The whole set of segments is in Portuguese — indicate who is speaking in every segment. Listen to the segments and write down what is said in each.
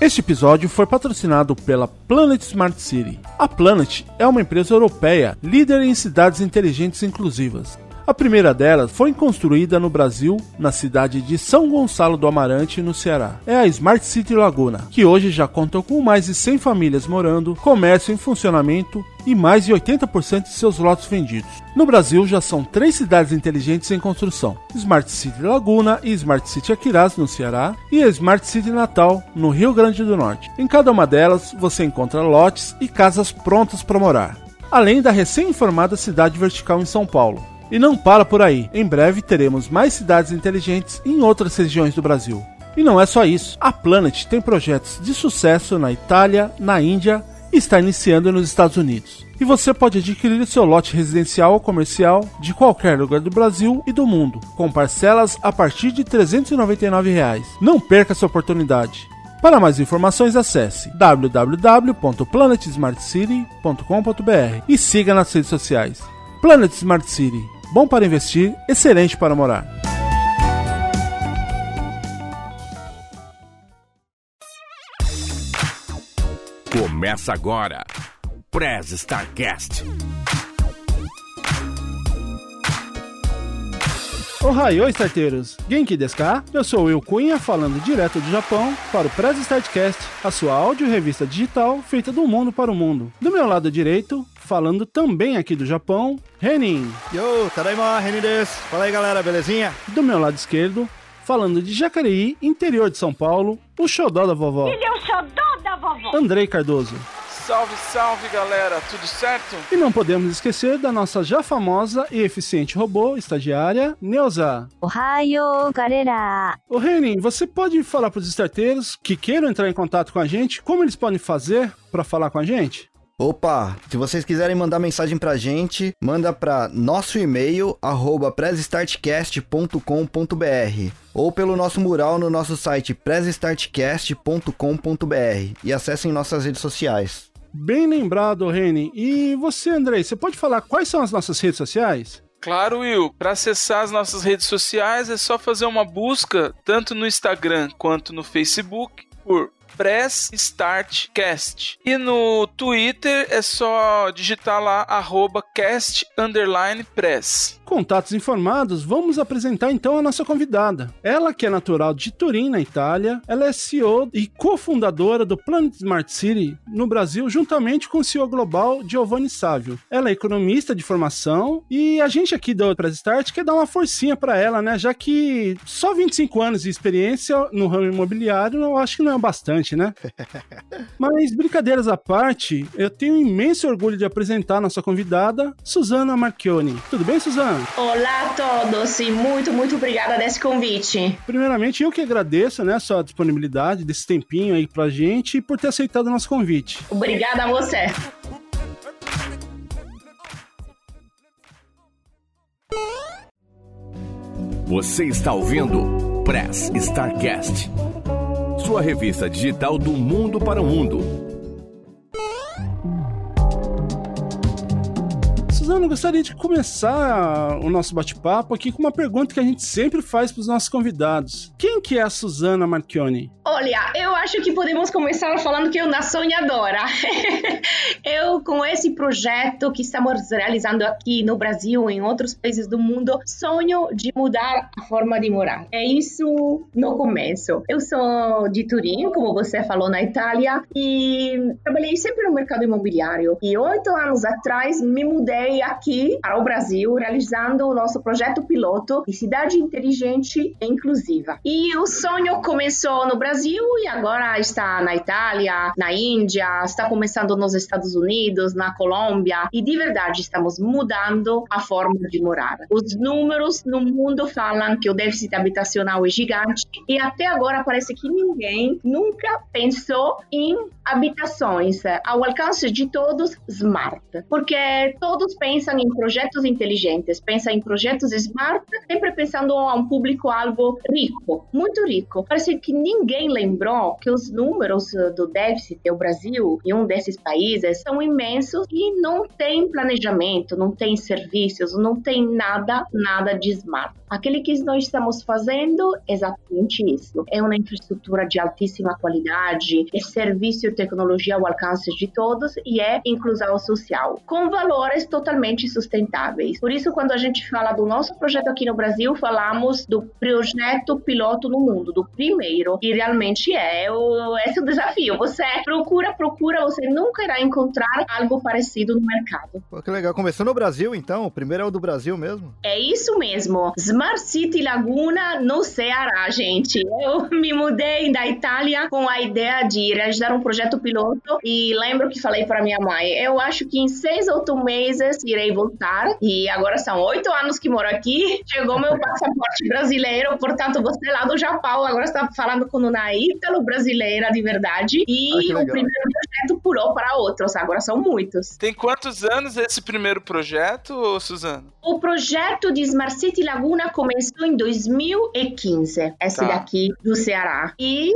Speaker 1: Este episódio foi patrocinado pela Planet Smart City. A Planet é uma empresa europeia líder em cidades inteligentes inclusivas. A primeira delas foi construída no Brasil, na cidade de São Gonçalo do Amarante, no Ceará. É a Smart City Laguna, que hoje já conta com mais de 100 famílias morando, comércio em funcionamento e mais de 80% de seus lotes vendidos. No Brasil já são três cidades inteligentes em construção: Smart City Laguna e Smart City Aquiraz, no Ceará, e Smart City Natal, no Rio Grande do Norte. Em cada uma delas você encontra lotes e casas prontas para morar, além da recém-informada cidade vertical em São Paulo. E não para por aí. Em breve teremos mais cidades inteligentes em outras regiões do Brasil. E não é só isso. A Planet tem projetos de sucesso na Itália, na Índia e está iniciando nos Estados Unidos. E você pode adquirir seu lote residencial ou comercial de qualquer lugar do Brasil e do mundo, com parcelas a partir de 399 reais. Não perca essa oportunidade. Para mais informações, acesse www.planetsmartcity.com.br e siga nas redes sociais. Planet Smart City Bom para investir, excelente para morar.
Speaker 2: Começa agora. Prez Starcast.
Speaker 1: Ohio, starteiros! Genki desu ka? Eu sou o Will Cunha, falando direto do Japão para o Press Startcast, a sua áudio revista digital feita do mundo para o mundo. Do meu lado direito, falando também aqui do Japão, Renin.
Speaker 3: Yo, tadaima, Renin desu. Fala aí, galera, belezinha?
Speaker 1: Do meu lado esquerdo, falando de Jacareí, interior de São Paulo, o xodó da vovó.
Speaker 4: Ele é o xodó da vovó.
Speaker 1: Andrei Cardoso.
Speaker 5: Salve, salve galera, tudo certo?
Speaker 1: E não podemos esquecer da nossa já famosa e eficiente robô estagiária, Neuza.
Speaker 4: Ohio, galera!
Speaker 1: Ô Renin, você pode falar para os starteiros que queiram entrar em contato com a gente, como eles podem fazer para falar com a gente?
Speaker 3: Opa, se vocês quiserem mandar mensagem pra gente, manda pra nosso e-mail, arroba ou pelo nosso mural no nosso site pressstartcast.com.br e acessem nossas redes sociais.
Speaker 1: Bem lembrado, Reni. E você, Andrei, você pode falar quais são as nossas redes sociais?
Speaker 5: Claro, Will. Para acessar as nossas redes sociais é só fazer uma busca tanto no Instagram quanto no Facebook por Press Start Cast. E no Twitter é só digitar lá arroba cast underline press.
Speaker 1: Contatos informados, vamos apresentar então a nossa convidada. Ela que é natural de Turim, na Itália, ela é CEO e cofundadora do Planet Smart City no Brasil, juntamente com o CEO global Giovanni Sávio. Ela é economista de formação e a gente aqui do Press Start quer dar uma forcinha para ela, né? Já que só 25 anos de experiência no ramo imobiliário eu acho que não é bastante né? Mas brincadeiras à parte, eu tenho um imenso orgulho de apresentar nossa convidada, Suzana Marchione. Tudo bem, Suzana?
Speaker 6: Olá a todos e muito, muito obrigada desse convite.
Speaker 1: Primeiramente, eu que agradeço, né, a sua disponibilidade desse tempinho aí pra gente e por ter aceitado o nosso convite.
Speaker 6: Obrigada a você.
Speaker 2: Você está ouvindo Press Starcast sua revista digital do mundo para o mundo.
Speaker 1: Eu gostaria de começar o nosso bate-papo aqui com uma pergunta que a gente sempre faz para os nossos convidados. Quem que é a Suzana Marchione?
Speaker 6: Olha, eu acho que podemos começar falando que eu na sonhadora. eu, com esse projeto que estamos realizando aqui no Brasil e em outros países do mundo, sonho de mudar a forma de morar. É isso no começo. Eu sou de Turim, como você falou, na Itália, e trabalhei sempre no mercado imobiliário. E oito anos atrás me mudei aqui para o Brasil, realizando o nosso projeto piloto de cidade inteligente e inclusiva. E o sonho começou no Brasil Brasil e agora está na Itália, na Índia, está começando nos Estados Unidos, na Colômbia e de verdade estamos mudando a forma de morar. Os números no mundo falam que o déficit habitacional é gigante e até agora parece que ninguém nunca pensou em habitações ao alcance de todos smart, porque todos pensam em projetos inteligentes, pensam em projetos smart, sempre pensando a um público-alvo rico, muito rico. Parece que ninguém lembrou que os números do déficit do Brasil e um desses países são imensos e não tem planejamento, não tem serviços, não tem nada, nada de smart. Aquele que nós estamos fazendo é exatamente isso. É uma infraestrutura de altíssima qualidade, é serviço e tecnologia ao alcance de todos e é inclusão social, com valores totalmente sustentáveis. Por isso, quando a gente fala do nosso projeto aqui no Brasil, falamos do projeto piloto no mundo, do primeiro, e realmente é o, esse é o desafio. Você procura, procura, você nunca irá encontrar algo parecido no mercado.
Speaker 3: Pô, que legal. Começou no Brasil, então? O primeiro é o do Brasil mesmo?
Speaker 6: É isso mesmo. Smart City Laguna no Ceará, gente. Eu me mudei da Itália com a ideia de realizar um projeto piloto e lembro que falei para minha mãe, eu acho que em seis, oito meses irei voltar e agora são oito anos que moro aqui, chegou meu passaporte brasileiro, portanto você lá do Japão agora está falando com uma ítalo brasileira de verdade e
Speaker 3: ah,
Speaker 6: o primeiro projeto pulou para outros, agora são muitos.
Speaker 5: Tem quantos anos esse primeiro projeto, Suzana?
Speaker 6: O projeto de Smart City Laguna começou em 2015, esse tá. daqui do Ceará. E,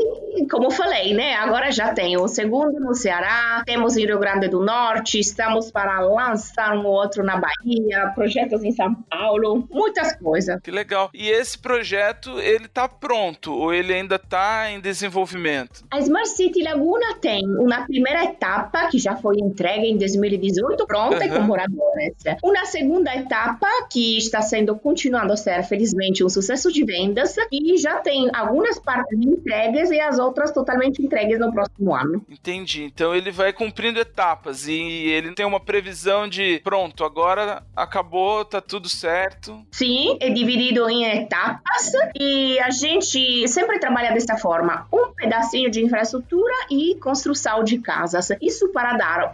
Speaker 6: como falei, né, agora já tem o segundo no Ceará, temos em Rio Grande do Norte, estamos para lançar um outro na Bahia, projetos em São Paulo, muitas coisas.
Speaker 5: Que legal. E esse projeto, ele tá pronto ou ele ainda tá em desenvolvimento?
Speaker 6: A Smart City Laguna tem uma primeira etapa que já foi entregue em 2018, pronta uhum. e com moradores. Uma segunda etapa que está sendo continuando a ser, felizmente, um sucesso de vendas e já tem algumas partes entregues e as outras totalmente entregues no próximo ano.
Speaker 5: Entendi. Então ele vai cumprindo etapas e ele tem uma previsão de pronto, agora acabou, tá tudo certo.
Speaker 6: Sim, é dividido em etapas e a gente sempre trabalha desta forma: um pedacinho de infraestrutura e construção de casas. Isso para dar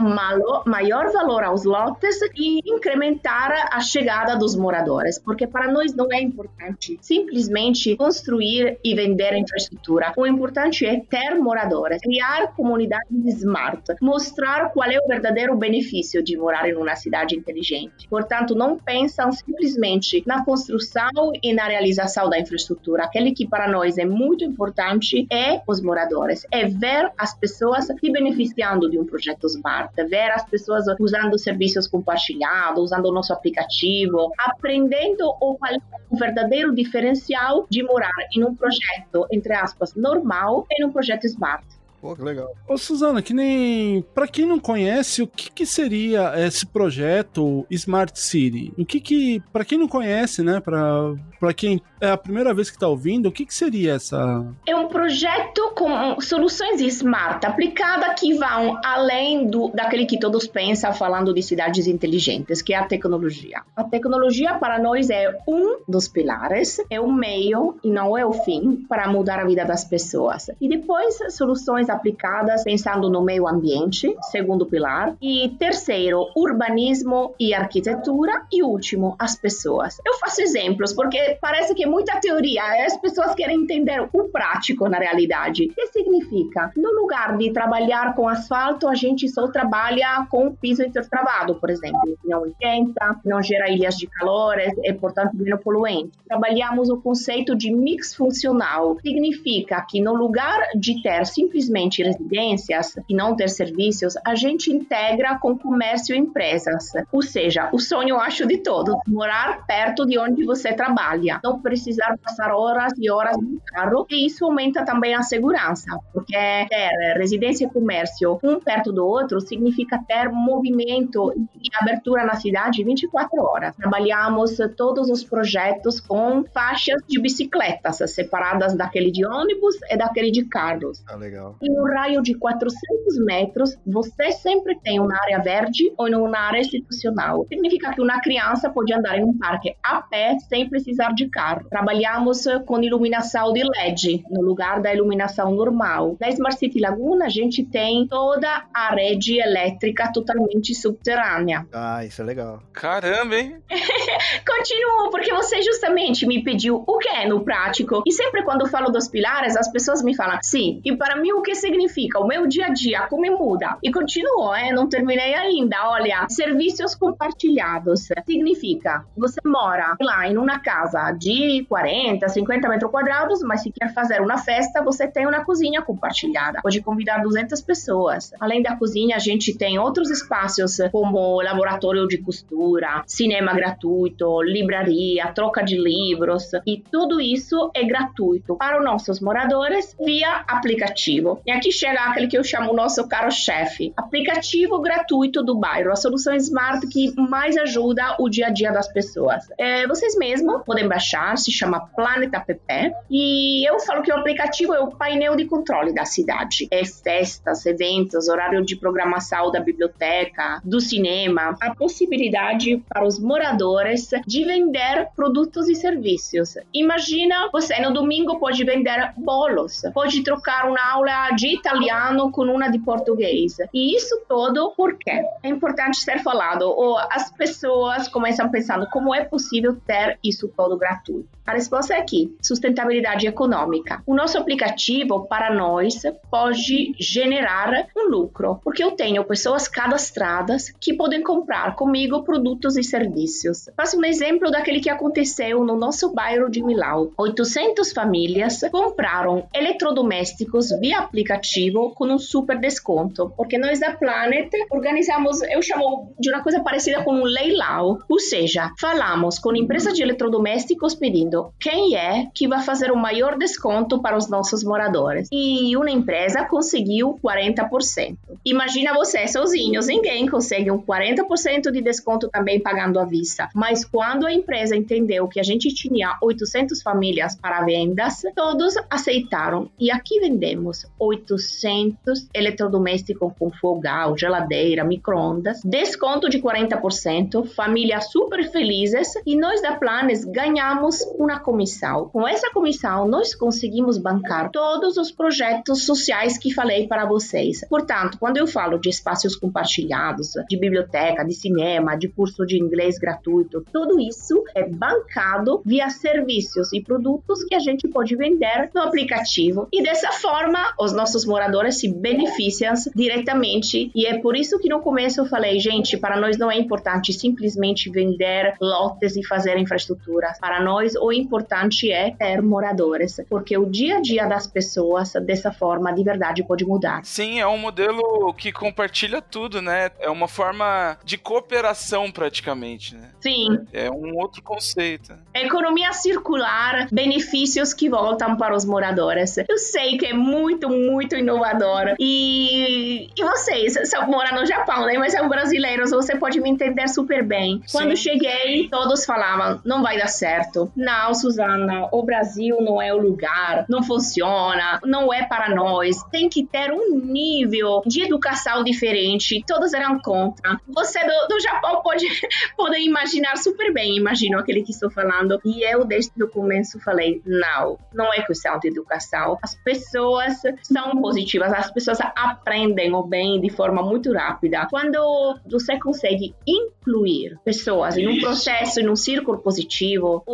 Speaker 6: maior valor aos lotes e incrementar a chegada dos moradores, porque para nós não é importante simplesmente construir e vender infraestrutura. O importante é ter moradores, criar comunidades smart, mostrar qual é o verdadeiro benefício de morar em uma cidade inteligente. Portanto, não pensam simplesmente na construção e na realização da infraestrutura. Aquele que para nós é muito importante é os moradores, é ver as pessoas se beneficiando de um projeto smart, ver as pessoas usando serviços compartilhados, usando o nosso aplicativo, aprendendo o qual é o verdadeiro diferencial de morar em um projeto, entre aspas, normal e num projeto smart.
Speaker 3: Pô, que legal.
Speaker 1: Ô, Suzana, que nem. Pra quem não conhece, o que, que seria esse projeto Smart City? O que que. Pra quem não conhece, né? Pra, pra quem é a primeira vez que tá ouvindo, o que que seria essa.
Speaker 6: É um projeto com soluções smart aplicada que vão além do, daquele que todos pensam falando de cidades inteligentes, que é a tecnologia. A tecnologia para nós é um dos pilares, é o meio e não é o fim para mudar a vida das pessoas. E depois, soluções aplicadas pensando no meio ambiente, segundo pilar, e terceiro, urbanismo e arquitetura, e último, as pessoas. Eu faço exemplos porque parece que muita teoria, as pessoas querem entender o prático na realidade. O que significa? No lugar de trabalhar com asfalto, a gente só trabalha com piso intertravado, por exemplo, não esquenta, não gera ilhas de calor, é, portanto menos poluente. Trabalhamos o conceito de mix funcional, significa que no lugar de ter simplesmente residências e não ter serviços, a gente integra com comércio e empresas. Ou seja, o sonho, acho, de todos, morar perto de onde você trabalha, não precisar passar horas e horas no carro, e isso aumenta também a segurança, porque ter residência e comércio um perto do outro significa ter movimento e abertura na cidade 24 horas. Trabalhamos todos os projetos com faixas de bicicletas separadas daquele de ônibus e daquele de carros.
Speaker 3: Ah, legal
Speaker 6: em um raio de 400 metros, você sempre tem uma área verde ou uma área institucional. Significa que uma criança pode andar em um parque a pé sem precisar de carro. Trabalhamos com iluminação de LED no lugar da iluminação normal. Na Smart City Laguna, a gente tem toda a rede elétrica totalmente subterrânea.
Speaker 3: Ah, isso é legal.
Speaker 5: Caramba, hein?
Speaker 6: Continuo, porque você justamente me pediu o que é no prático. E sempre quando eu falo dos pilares, as pessoas me falam, sim, e para mim o que significa? O meu dia a dia, como muda? E continuo, eh? não terminei ainda. Olha, serviços compartilhados significa você mora lá em uma casa de 40, 50 metros quadrados, mas se quer fazer uma festa, você tem uma cozinha compartilhada. Pode convidar 200 pessoas. Além da cozinha, a gente tem outros espaços como laboratório de costura, cinema gratuito, livraria, troca de livros e tudo isso é gratuito para os nossos moradores via aplicativo. E aqui chega aquele que eu chamo nosso caro chefe, aplicativo gratuito do bairro, a solução smart que mais ajuda o dia a dia das pessoas. É, vocês mesmos podem baixar, se chama Planet App e eu falo que o aplicativo é o painel de controle da cidade. É festas, eventos, horário de programação da biblioteca, do cinema, a possibilidade para os moradores de vender produtos e serviços. Imagina você no domingo pode vender bolos, pode trocar uma aula de italiano com uma de português. E isso todo porque é importante ser falado. Ou as pessoas começam pensando como é possível ter isso todo gratuito. A resposta é aqui: sustentabilidade econômica. O nosso aplicativo para nós pode generar um lucro, porque eu tenho pessoas cadastradas que podem comprar comigo produtos e serviços. Faço um exemplo daquele que aconteceu no nosso bairro de Milão. 800 famílias compraram eletrodomésticos via aplicativo com um super desconto, porque nós da Planet organizamos, eu chamo de uma coisa parecida com um leilão, ou seja, falamos com empresas de eletrodomésticos pedindo quem é que vai fazer o maior desconto para os nossos moradores. E uma empresa conseguiu 40%. Imagina você sozinho, ninguém consegue um 40% de desconto também pagando à vista. Mas quando a empresa entendeu que a gente tinha 800 famílias para vendas, todos aceitaram. E aqui vendemos 800 eletrodomésticos com fogão, geladeira, micro-ondas, desconto de 40%, famílias super felizes e nós da Planes ganhamos uma comissão. Com essa comissão, nós conseguimos bancar todos os projetos sociais que falei para vocês. Portanto, quando eu falo de espaços compartilhados, de biblioteca, de cinema, de curso de inglês gratuito, tudo isso é bancado via serviços e produtos que a gente pode vender no aplicativo. E dessa forma, os nossos moradores se beneficiam diretamente. E é por isso que no começo eu falei, gente, para nós não é importante simplesmente vender lotes e fazer infraestrutura. Para nós, o importante é ter moradores, porque o dia a dia das pessoas, dessa forma, de verdade, pode mudar.
Speaker 5: Sim, é um modelo que compartilha tudo, né? É uma forma de cooperação, praticamente, né?
Speaker 6: Sim.
Speaker 5: É um outro conceito.
Speaker 6: Economia circular, benefícios que voltam para os moradores. Eu sei que é muito, muito inovador. E, e vocês, são moram no Japão, né? Mas são brasileiros, você pode me entender super bem.
Speaker 5: Sim.
Speaker 6: Quando cheguei, todos falavam, não vai dar certo. Não, Suzana, o Brasil não é o lugar, não funciona, não é para nós. Tem que ter um nível de educação diferente. Todos eram contra. Você do, do Japão pode, pode imaginar super bem, imagino aquele que estou falando. E eu, desde o começo, falei: não, não é questão de educação. As pessoas são positivas, as pessoas aprendem o bem de forma muito rápida. Quando você consegue incluir pessoas em um processo, em um círculo positivo,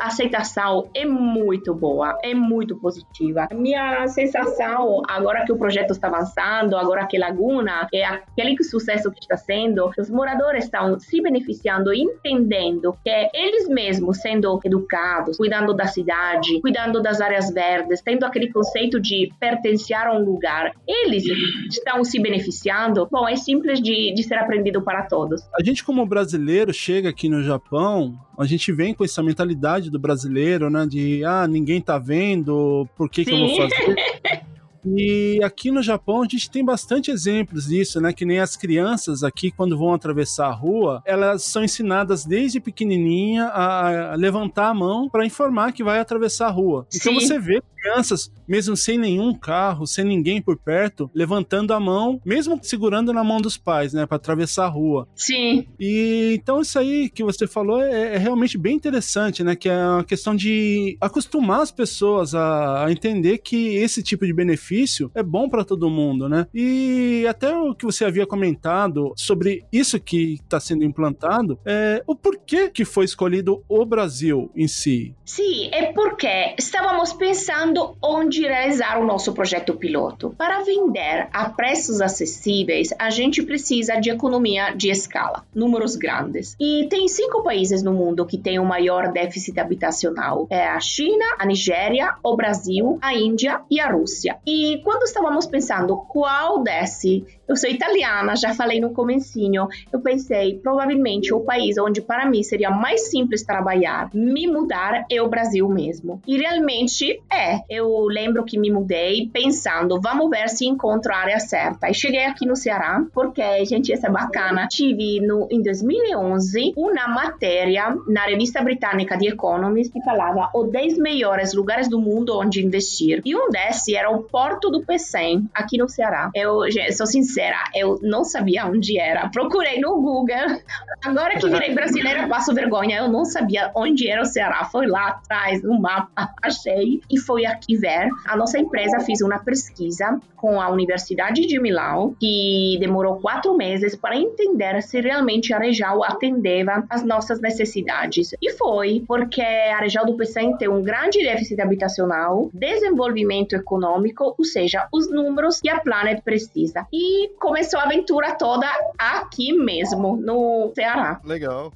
Speaker 6: a aceitação é muito boa, é muito positiva. A minha sensação, agora que o projeto está avançando, agora que Laguna é aquele sucesso que está sendo, os moradores estão se beneficiando, entendendo que eles mesmos sendo educados, cuidando da cidade, cuidando das áreas verdes, tendo aquele conceito de pertencer a um lugar, eles estão se beneficiando. Bom, é simples de, de ser aprendido para todos.
Speaker 1: A gente, como brasileiro, chega aqui no Japão, a gente vem com essa mentalidade do brasileiro, né? De ah, ninguém tá vendo, por que, que eu vou fazer? E aqui no Japão a gente tem bastante exemplos disso, né? Que nem as crianças aqui, quando vão atravessar a rua, elas são ensinadas desde pequenininha a levantar a mão para informar que vai atravessar a rua. Então
Speaker 6: Sim.
Speaker 1: você vê crianças, mesmo sem nenhum carro, sem ninguém por perto, levantando a mão, mesmo segurando na mão dos pais, né? Para atravessar a rua.
Speaker 6: Sim,
Speaker 1: E então isso aí que você falou é, é realmente bem interessante, né? Que é uma questão de acostumar as pessoas a, a entender que esse tipo de benefício é bom para todo mundo, né? E até o que você havia comentado sobre isso que está sendo implantado, é o porquê que foi escolhido o Brasil em si.
Speaker 6: Sì, e perché stavamo pensando pensando onde realizar o nosso projeto piloto. Para vender a preços acessíveis, a gente precisa de economia de escala, números grandes. E tem cinco países no mundo que têm o maior déficit habitacional: é a China, a Nigéria, o Brasil, a Índia e a Rússia. E quando estávamos pensando qual desce eu sou italiana, já falei no comecinho. Eu pensei, provavelmente o país onde para mim seria mais simples trabalhar, me mudar é o Brasil mesmo. E realmente é. Eu lembro que me mudei pensando, vamos ver se encontro a área certa. E cheguei aqui no Ceará, porque, gente, essa é bacana. Tive no, em 2011 uma matéria na revista britânica The Economist que falava os 10 melhores lugares do mundo onde investir. E um desses era o Porto do Pecém, aqui no Ceará. Eu sou sincera eu não sabia onde era. Procurei no Google. Agora que virei brasileira, passo vergonha. Eu não sabia onde era o Ceará. Foi lá atrás, no mapa, achei. E foi aqui ver. A nossa empresa fez uma pesquisa com a Universidade de Milão, que demorou quatro meses para entender se realmente a região atendeva às nossas necessidades. E foi, porque a região do Pecém tem um grande déficit habitacional, desenvolvimento econômico, ou seja, os números que a Planet precisa. E começou a aventura toda aqui mesmo, no Ceará.
Speaker 3: Legal.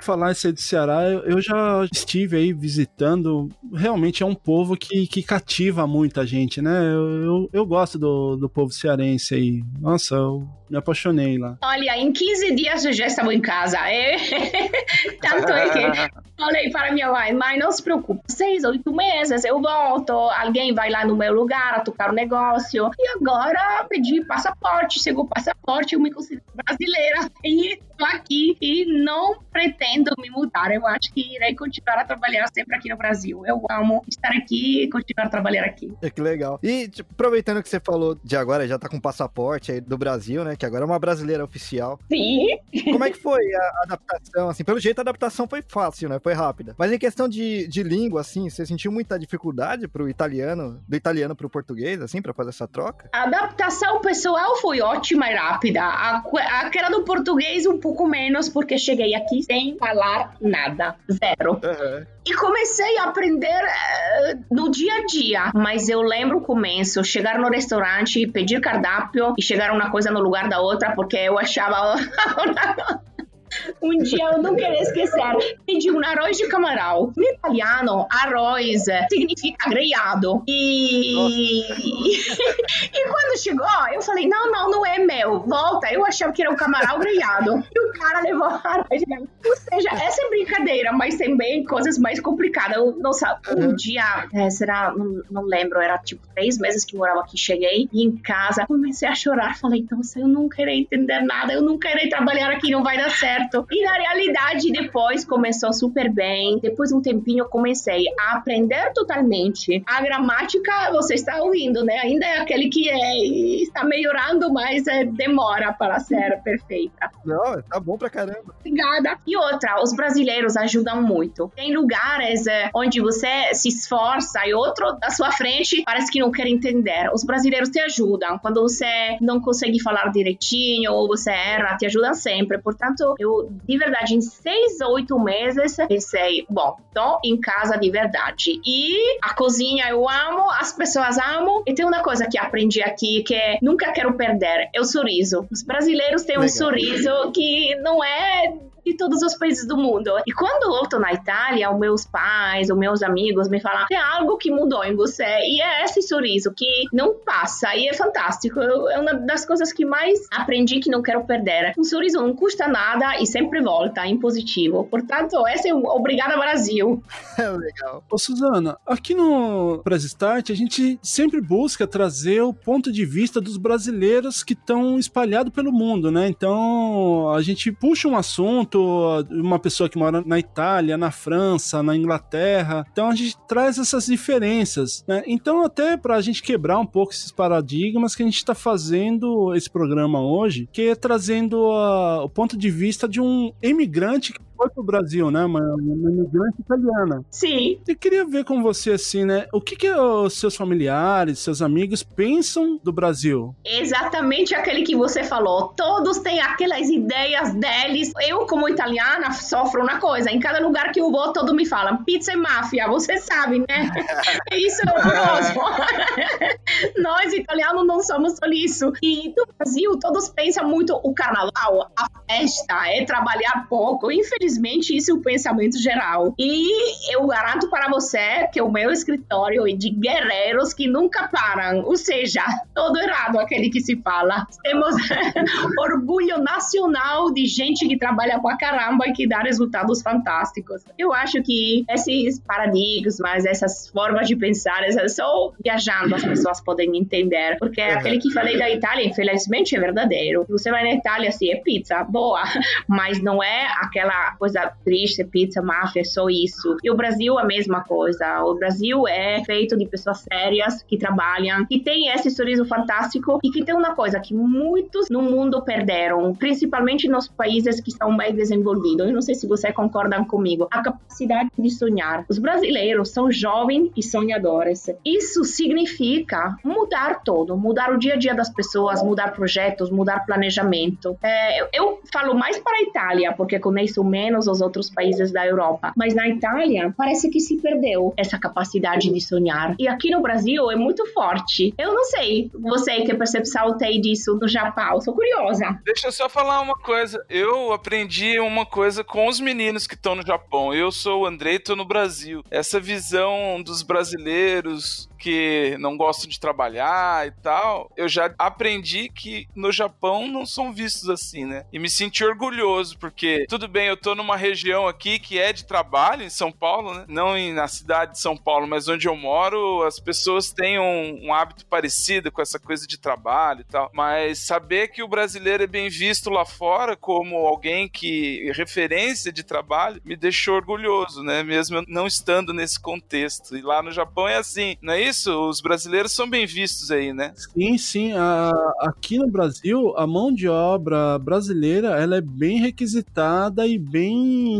Speaker 1: Falar isso aí do Ceará, eu já estive aí visitando. Realmente é um povo que, que cativa muita gente, né? Eu, eu, eu gosto do, do povo cearense aí. Nossa, eu me apaixonei lá.
Speaker 6: Olha, em 15 dias eu já estava em casa. É... Tanto é que falei para minha mãe, mãe, não se preocupe, seis, oito meses eu volto, alguém vai lá no meu lugar a tocar o negócio. E agora pedi passaporte, chegou o passaporte, eu me considero brasileira e estou aqui e não pretendo me mudar. Eu acho que irei continuar a trabalhar sempre aqui no Brasil. Eu amo estar aqui e continuar a trabalhar aqui.
Speaker 3: É que legal. E tipo, aproveitando que você falou de agora, já tá com passaporte aí do Brasil, né? Que agora é uma brasileira oficial.
Speaker 6: Sim.
Speaker 3: Como é que foi a adaptação? Assim, pelo jeito a adaptação foi fácil, né? Foi rápida. Mas em questão de, de língua, assim, você sentiu muita dificuldade pro italiano, do italiano pro português, assim, para fazer essa troca?
Speaker 6: A adaptação pessoal foi ótima e rápida. A, aquela do português um pouco menos, porque cheguei aqui sem falar nada. Zero. Uhum. E comecei a aprender uh, no dia a dia. Mas eu lembro o começo, chegar no restaurante, pedir cardápio e chegar uma coisa no lugar da outra, porque eu achava Um dia eu não quero esquecer, pedi um arroz de camarão. No italiano, arroz significa grelhado. E... e quando chegou, eu falei, não, não, não é meu. Volta. Eu achava que era um camarão grelhado. E o cara levou arroz Ou seja, essa é brincadeira, mas também coisas mais complicadas. Eu sabe. Um dia, é, será, não, não, lembro, era tipo três meses que morava aqui. Cheguei e em casa comecei a chorar. Falei, nossa, eu não quero entender nada. Eu não quero trabalhar aqui, não vai dar certo certo. E na realidade, depois começou super bem. Depois de um tempinho, eu comecei a aprender totalmente. A gramática, você está ouvindo, né? Ainda é aquele que é, está melhorando, mas é, demora para ser perfeita.
Speaker 3: Não, tá bom pra caramba.
Speaker 6: Obrigada. E outra, os brasileiros ajudam muito. Tem lugares é, onde você se esforça e outro da sua frente parece que não quer entender. Os brasileiros te ajudam. Quando você não consegue falar direitinho ou você erra, te ajudam sempre. Portanto, eu de verdade, em seis ou oito meses, pensei, bom, tô em casa de verdade. E a cozinha eu amo, as pessoas amam. E tem uma coisa que aprendi aqui que é, nunca quero perder, é o sorriso. Os brasileiros têm Legal. um sorriso que não é de todos os países do mundo. E quando eu tô na Itália, os meus pais, os meus amigos me falam: tem algo que mudou em você. E é esse sorriso que não passa. E é fantástico. é uma das coisas que mais aprendi que não quero perder. Um sorriso não custa nada e sempre volta em positivo. Portanto, esse é o Obrigada Brasil.
Speaker 3: É legal.
Speaker 1: Ô, Suzana, aqui no Press Start, a gente sempre busca trazer o ponto de vista dos brasileiros que estão espalhados pelo mundo, né? Então, a gente puxa um assunto uma pessoa que mora na Itália, na França, na Inglaterra. Então a gente traz essas diferenças, né? Então até para a gente quebrar um pouco esses paradigmas que a gente está fazendo esse programa hoje, que é trazendo a, o ponto de vista de um imigrante foi pro Brasil, né? Uma, uma imigrante italiana.
Speaker 6: Sim.
Speaker 1: Eu queria ver com você, assim, né? O que, que os seus familiares, seus amigos pensam do Brasil?
Speaker 6: Exatamente aquele que você falou. Todos têm aquelas ideias deles. Eu, como italiana, sofro uma coisa. Em cada lugar que eu vou, todo me fala pizza e máfia. Você sabe, né? Isso é horroroso. Nós, italianos, não somos só isso. E no Brasil, todos pensam muito o carnaval, a festa, é trabalhar pouco. Infelizmente, isso é o pensamento geral. E eu garanto para você que o meu escritório é de guerreiros que nunca param. Ou seja, todo errado aquele que se fala. Temos orgulho nacional de gente que trabalha pra caramba e que dá resultados fantásticos. Eu acho que esses paradigmas, essas formas de pensar, só viajando as pessoas podem entender. Porque
Speaker 3: Uhum.
Speaker 6: aquele que falei da Itália, infelizmente, é verdadeiro. Você vai na Itália, assim, é pizza, boa, mas não é aquela coisa triste, pizza, máfia, só isso. E o Brasil, a mesma coisa. O Brasil é feito de pessoas sérias que trabalham, que tem esse sorriso fantástico e que tem uma coisa que muitos no mundo perderam, principalmente nos países que estão mais desenvolvidos. Eu não sei se vocês concordam comigo. A capacidade de sonhar. Os brasileiros são jovens e sonhadores. Isso significa mudar tudo, mudar o dia a dia das pessoas, mudar projetos, mudar planejamento. É, eu, eu falo mais para a Itália, porque conheço menos os outros países da Europa, mas na Itália parece que se perdeu essa capacidade de sonhar. E aqui no Brasil é muito forte. Eu não sei, você que percepção tem disso no Japão, sou curiosa.
Speaker 5: Deixa eu só falar uma coisa. Eu aprendi uma coisa com os meninos que estão no Japão. Eu sou o Andrei, tô no Brasil. Essa visão dos brasileiros que não gostam de trabalhar e tal, eu já aprendi que no Japão não são vistos assim, né? E me senti orgulhoso, porque tudo bem, eu tô numa região aqui que é de trabalho, em São Paulo, né? Não em- na cidade de São Paulo, mas onde eu moro, as pessoas têm um, um hábito parecido com essa coisa de trabalho e tal. Mas saber que o brasileiro é bem visto lá fora como alguém que referência de trabalho me deixou orgulhoso, né? Mesmo não estando nesse contexto. E lá no Japão é assim, não é isso? Os brasileiros são bem vistos aí, né?
Speaker 1: Sim, sim. a- aqui no Brasil, a mão de obra brasileira ela é bem requisitada e bem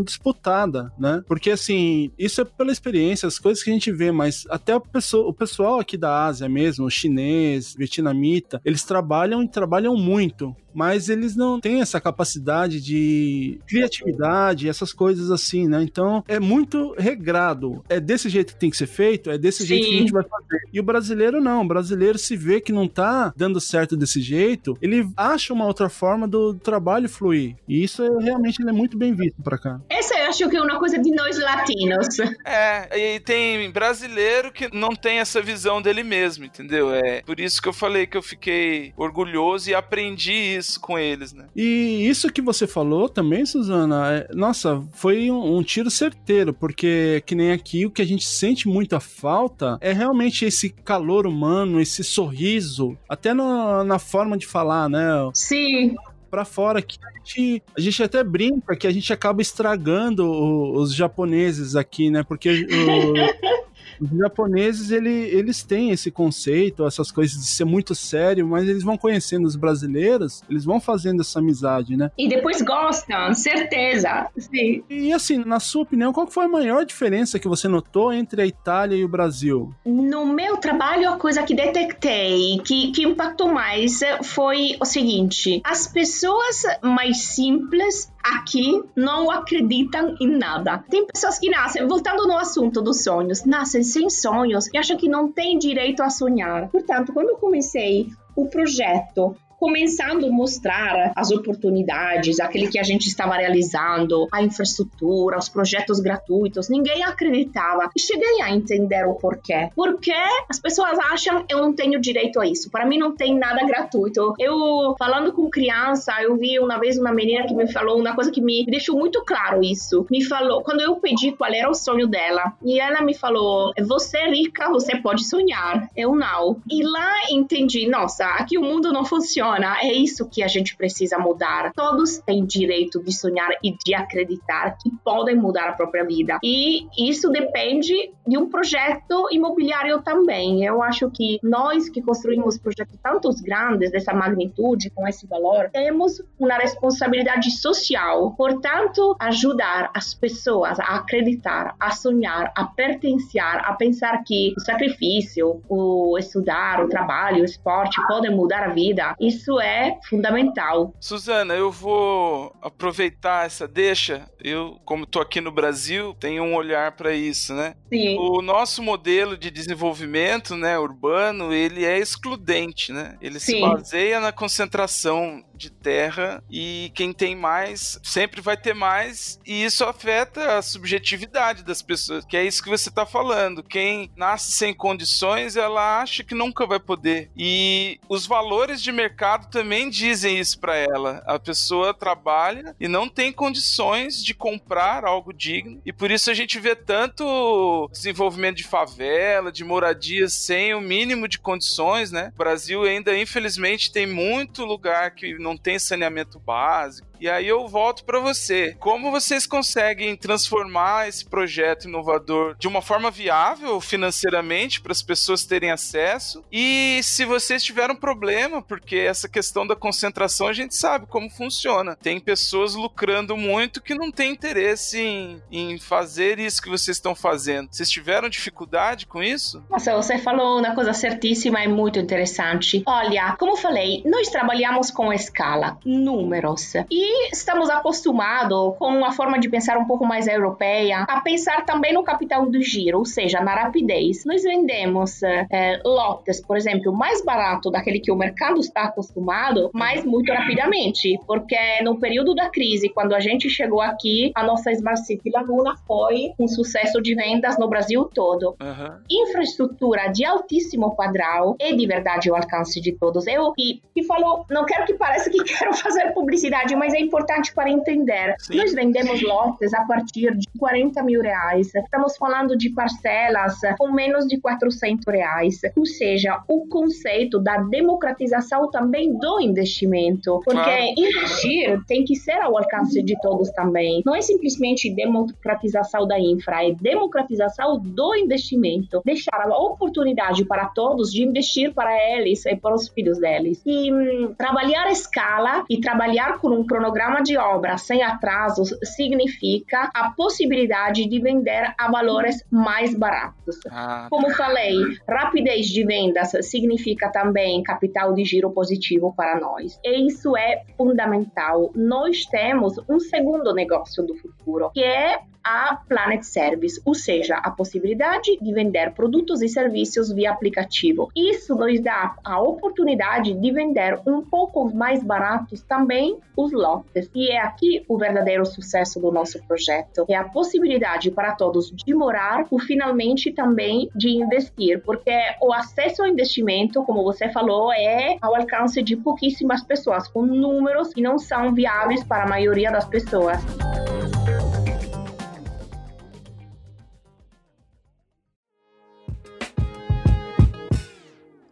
Speaker 1: disputada, né? Porque assim, isso é pela experiência, as coisas que a gente vê, mas até o pessoal, o pessoal aqui da Ásia mesmo, o chinês, vietnamita, eles trabalham e trabalham muito. Mas eles não têm essa capacidade de criatividade, essas coisas assim, né? Então é muito regrado. É desse jeito que tem que ser feito, é desse jeito que a
Speaker 6: Sim.
Speaker 1: gente vai fazer. E o brasileiro não. O brasileiro se vê que não tá dando certo desse jeito, ele acha uma outra forma do trabalho fluir. E isso é, realmente ele é muito bem visto pra cá.
Speaker 6: Essa eu acho que é uma coisa de nós latinos.
Speaker 5: É, e tem brasileiro que não tem essa visão dele mesmo, entendeu? É por isso que eu falei que eu fiquei orgulhoso e aprendi isso com eles, né?
Speaker 1: E isso que você falou também, Suzana, é- nossa, foi um, um tiro certeiro, porque que nem aqui o que a gente sente muita falta é realmente esse calor humano, esse sorriso, até no- na forma de falar, né?
Speaker 6: Sim.
Speaker 1: Pra fora que a gente, a gente até brinca que a gente acaba estragando o- os japoneses aqui, né? Porque o- os japoneses, ele, eles têm esse conceito, essas coisas de ser muito sério, mas eles vão conhecendo os brasileiros, eles vão fazendo essa amizade, né?
Speaker 6: E depois gostam, certeza. Sim.
Speaker 1: E assim, na sua opinião, qual foi a maior diferença que você notou entre a Itália e o Brasil?
Speaker 6: No meu trabalho, a coisa que detectei, que, que impactou mais, foi o seguinte: as pessoas mais simples aqui não acreditam em nada. Tem pessoas que nascem, voltando no assunto dos sonhos, nascem sem sonhos e acham que não têm direito a sonhar. Portanto, quando eu comecei o projeto começando a mostrar as oportunidades, aquele que a gente estava realizando, a infraestrutura, os projetos gratuitos, ninguém acreditava. E cheguei a entender o porquê. Porque as pessoas acham eu não tenho direito a isso. Para mim não tem nada gratuito. Eu falando com criança, eu vi uma vez uma menina que me falou uma coisa que me deixou muito claro isso. Me falou quando eu pedi qual era o sonho dela e ela me falou: "Você é rica, você pode sonhar". Eu não. E lá entendi, nossa, aqui o mundo não funciona É isso que a gente precisa mudar. Todos têm direito de sonhar e de acreditar que podem mudar a própria vida. E isso depende de um projeto imobiliário também. Eu acho que nós que construímos projetos tantos grandes dessa magnitude, com esse valor, temos uma responsabilidade social. Portanto, ajudar as pessoas a acreditar, a sonhar, a pertencer, a pensar que o sacrifício, o estudar, o trabalho, o esporte podem mudar a vida, isso é fundamental.
Speaker 5: Suzana, eu vou aproveitar essa deixa. Eu, como estou aqui no Brasil, tenho um olhar para isso, né?
Speaker 6: Sim.
Speaker 5: O nosso modelo de desenvolvimento, né, urbano, ele é excludente, né? Ele Sim. se baseia na concentração de terra e quem tem mais sempre vai ter mais e isso afeta a subjetividade das pessoas, que é isso que você está falando. Quem nasce sem condições, ela acha que nunca vai poder. E os valores de mercado também dizem isso para ela. A pessoa trabalha e não tem condições de comprar algo digno e por isso a gente vê tanto desenvolvimento de favela, de moradias sem o mínimo de condições, né? O Brasil ainda infelizmente tem muito lugar que não não tem saneamento básico, e aí eu volto para você. Como vocês conseguem transformar esse projeto inovador de uma forma viável financeiramente para as pessoas terem acesso? E se vocês tiveram problema, porque essa questão da concentração a gente sabe como funciona. Tem pessoas lucrando muito que não têm interesse em, em fazer isso que vocês estão fazendo. Vocês tiveram dificuldade com isso?
Speaker 6: Nossa, você falou uma coisa certíssima e muito interessante. Olha, como falei, nós trabalhamos com escala, números. E estamos acostumados com uma forma de pensar um pouco mais europeia a pensar também no capital do giro, ou seja, na rapidez. Nós vendemos é, lotes, por exemplo, mais barato daquele que o mercado está acostumado, mas muito rapidamente, porque no período da crise, quando a gente chegou aqui, a nossa Smart City Laguna foi um sucesso de vendas no Brasil todo. Uhum. Infraestrutura de altíssimo padrão e de verdade o alcance de todos. Eu que, que falou, não quero que pareça que quero fazer publicidade, mas é importante para entender. Sim. Nós vendemos lotes a partir de 40 mil reais. Estamos falando de parcelas com menos de 400 reais. Ou seja, o conceito da democratização também do investimento. Porque claro. investir tem que ser ao alcance de todos também. Não é simplesmente democratização da infra, é democratização do investimento. Deixar a oportunidade para todos de investir para eles e para os filhos deles. E hum, trabalhar a escala e trabalhar com um cronograma cronograma de obra sem atrasos significa a possibilidade de vender a valores mais baratos. Ah, Como falei, rapidez de vendas significa também capital de giro positivo para nós. E isso é fundamental. Nós temos um segundo negócio do futuro, que é a Planet Service, ou seja, a possibilidade de vender produtos e serviços via aplicativo. Isso nos dá a oportunidade de vender um pouco mais baratos também os lotes. E é aqui o verdadeiro sucesso do nosso projeto. É a possibilidade para todos de morar e finalmente também de investir, porque o acesso ao investimento, como você falou, é ao alcance de pouquíssimas pessoas, com números que não são viáveis para a maioria das pessoas.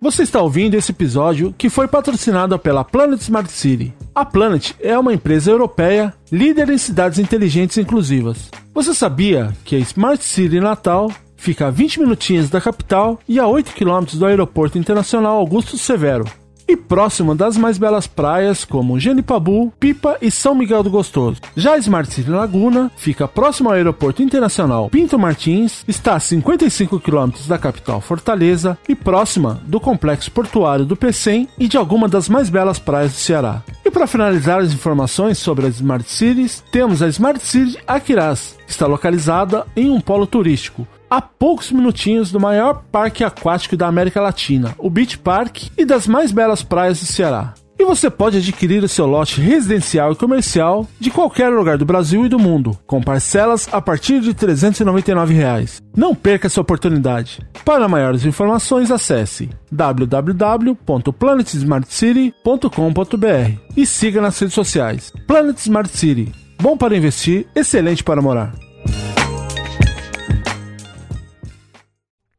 Speaker 1: Você está ouvindo esse episódio que foi patrocinado pela Planet Smart City. A Planet é uma empresa europeia líder em cidades inteligentes inclusivas. Você sabia que a Smart City Natal fica a 20 minutinhos da capital e a 8 quilômetros do Aeroporto Internacional Augusto Severo? E próximo das mais belas praias como Genipabu, Pipa e São Miguel do Gostoso. Já a Smart City Laguna fica próximo ao Aeroporto Internacional Pinto Martins, está a 55 quilômetros da capital Fortaleza e próxima do complexo portuário do Pecém e de alguma das mais belas praias do Ceará. E para finalizar as informações sobre as Smart Cities, temos a Smart City Aquiraz, que está localizada em um polo turístico, a poucos minutinhos do maior parque aquático da América Latina, o Beach Park, e das mais belas praias do Ceará. E você pode adquirir o seu lote residencial e comercial de qualquer lugar do Brasil e do mundo, com parcelas a partir de 399 reais. Não perca essa oportunidade. Para maiores informações, acesse www.planetsmartcity.com.br e siga nas redes sociais. Planet Smart City. Bom para investir, excelente para morar.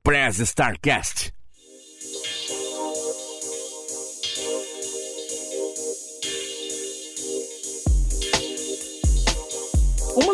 Speaker 2: Press Starcast.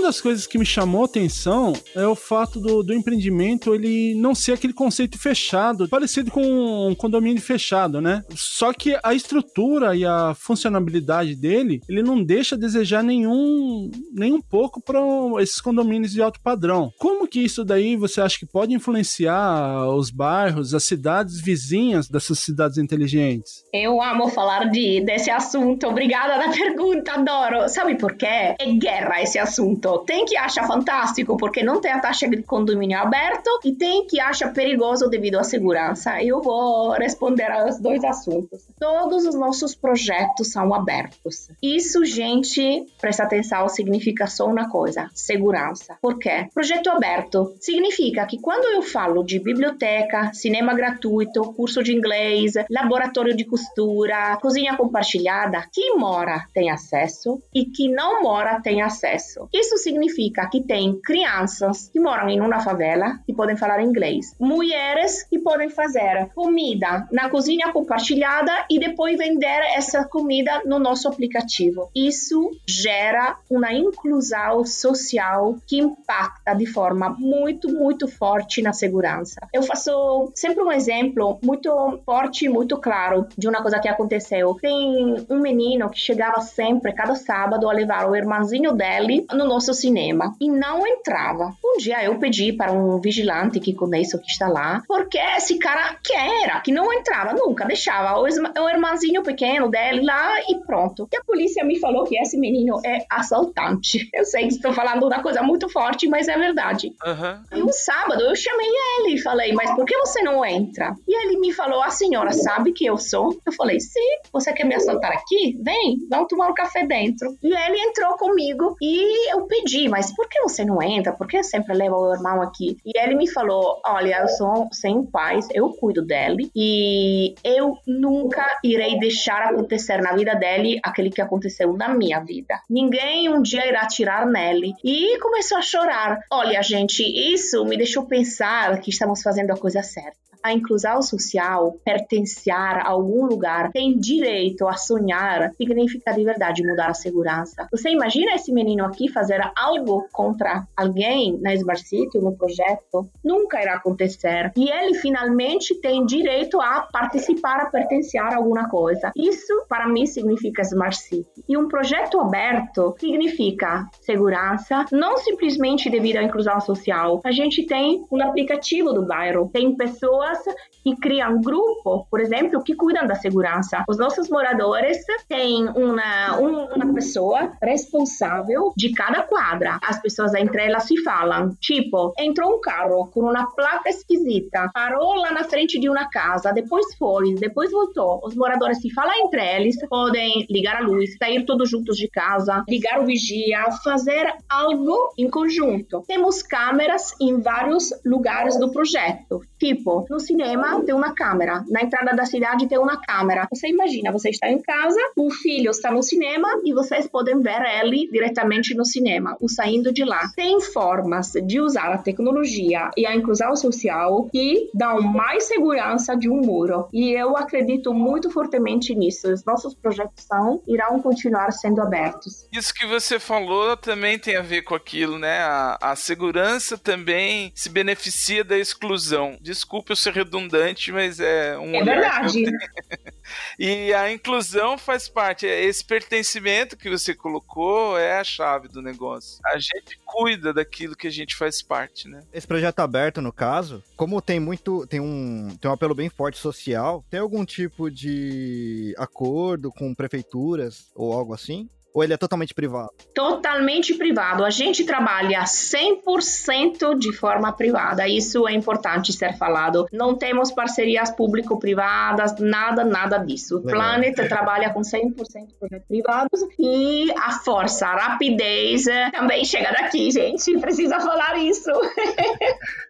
Speaker 1: Das coisas que me chamou a atenção é o fato do, do empreendimento ele não ser aquele conceito fechado, parecido com um condomínio fechado, né? Só que a estrutura e a funcionabilidade dele, ele não deixa a desejar nenhum, nem um pouco para esses condomínios de alto padrão. Como que isso daí você acha que pode influenciar os bairros, as cidades vizinhas dessas cidades inteligentes?
Speaker 6: Eu amo falar de, desse assunto. Obrigada da pergunta, adoro. Sabe por quê? É guerra esse assunto. Tem que achar fantástico porque não tem a taxa de condomínio aberto e tem que achar perigoso devido à segurança. Eu vou responder aos dois assuntos. Todos os nossos projetos são abertos. Isso, gente, presta atenção, significa só uma coisa: segurança. Por quê? Projeto aberto significa que quando eu falo de biblioteca, cinema gratuito, curso de inglês, laboratório de costura, cozinha compartilhada, quem mora tem acesso e quem não mora tem acesso. Isso significa que tem crianças que moram em uma favela e podem falar inglês, mulheres que podem fazer comida na cozinha compartilhada e depois vender essa comida no nosso aplicativo. Isso gera uma inclusão social que impacta de forma muito, muito forte na segurança. Eu faço sempre um exemplo muito forte muito claro de uma coisa que aconteceu. Tem um menino que chegava sempre, cada sábado, a levar o irmãozinho dele no nosso cinema e não entrava. Um dia eu pedi para um vigilante que conheço que está lá, porque esse cara que era, que não entrava nunca, deixava o, o irmãozinho pequeno dele lá e pronto. E a polícia me falou que esse menino é assaltante. Eu sei que estou falando uma coisa muito forte, mas é verdade.
Speaker 5: Uhum.
Speaker 6: E um sábado eu chamei ele e falei, mas por que você não entra? E ele me falou, a senhora sabe que eu sou? Eu falei, sim, você quer me assaltar aqui? Vem, vamos tomar um café dentro. E ele entrou comigo e eu pedi, mas por que você não entra? Por que sempre leva o irmão aqui? E ele me falou, olha, eu sou sem pais, eu cuido dele e eu nunca irei deixar acontecer na vida dele aquele que aconteceu na minha vida. Ninguém um dia irá tirar nele. E começou a chorar. Olha, gente, isso me deixou pensar que estamos fazendo a coisa certa a inclusão social, pertencer a algum lugar, tem direito a sonhar, significa de verdade mudar a segurança. Você imagina esse menino aqui fazer algo contra alguém na Smart City, no projeto? Nunca irá acontecer. E ele finalmente tem direito a participar, a pertencer a alguma coisa. Isso, para mim, significa Smart City. E um projeto aberto significa segurança, não simplesmente devido à inclusão social. A gente tem um aplicativo do bairro, tem pessoas criam um grupo, por exemplo, que cuidam da segurança. Os nossos moradores têm uma, uma pessoa responsável de cada quadra. As pessoas entre elas se falam, tipo, entrou um carro com uma placa esquisita, parou lá na frente de uma casa, depois foi, depois voltou. Os moradores se falam entre eles, podem ligar a luz, sair todos juntos de casa, ligar o vigia, fazer algo em conjunto. Temos câmeras em vários lugares do projeto, tipo, no cinema tem uma câmera, na entrada da cidade tem uma câmera. Você imagina, você está em casa, o filho está no cinema e vocês podem ver ele diretamente no cinema, o saindo de lá. Tem formas de usar a tecnologia e a inclusão social que dão mais segurança de um muro. E eu acredito muito fortemente nisso. Os nossos projetos são, irão continuar sendo abertos.
Speaker 5: Isso que você falou também tem a ver com aquilo, né? A, a segurança também se beneficia da exclusão. Desculpe eu ser redundante, mas é um
Speaker 6: é verdade.
Speaker 5: e a inclusão faz parte. Esse pertencimento que você colocou é a chave do negócio. A gente cuida daquilo que a gente faz parte, né?
Speaker 3: Esse projeto aberto, no caso, como tem muito. tem um, tem um apelo bem forte social, tem algum tipo de acordo com prefeituras ou algo assim? Ou ele é totalmente privado?
Speaker 6: Totalmente privado. A gente trabalha 100% de forma privada. Isso é importante ser falado. Não temos parcerias público-privadas, nada, nada disso. O Planet trabalha com 100% de projetos privados e a força, a rapidez também chega daqui, gente. Precisa falar isso.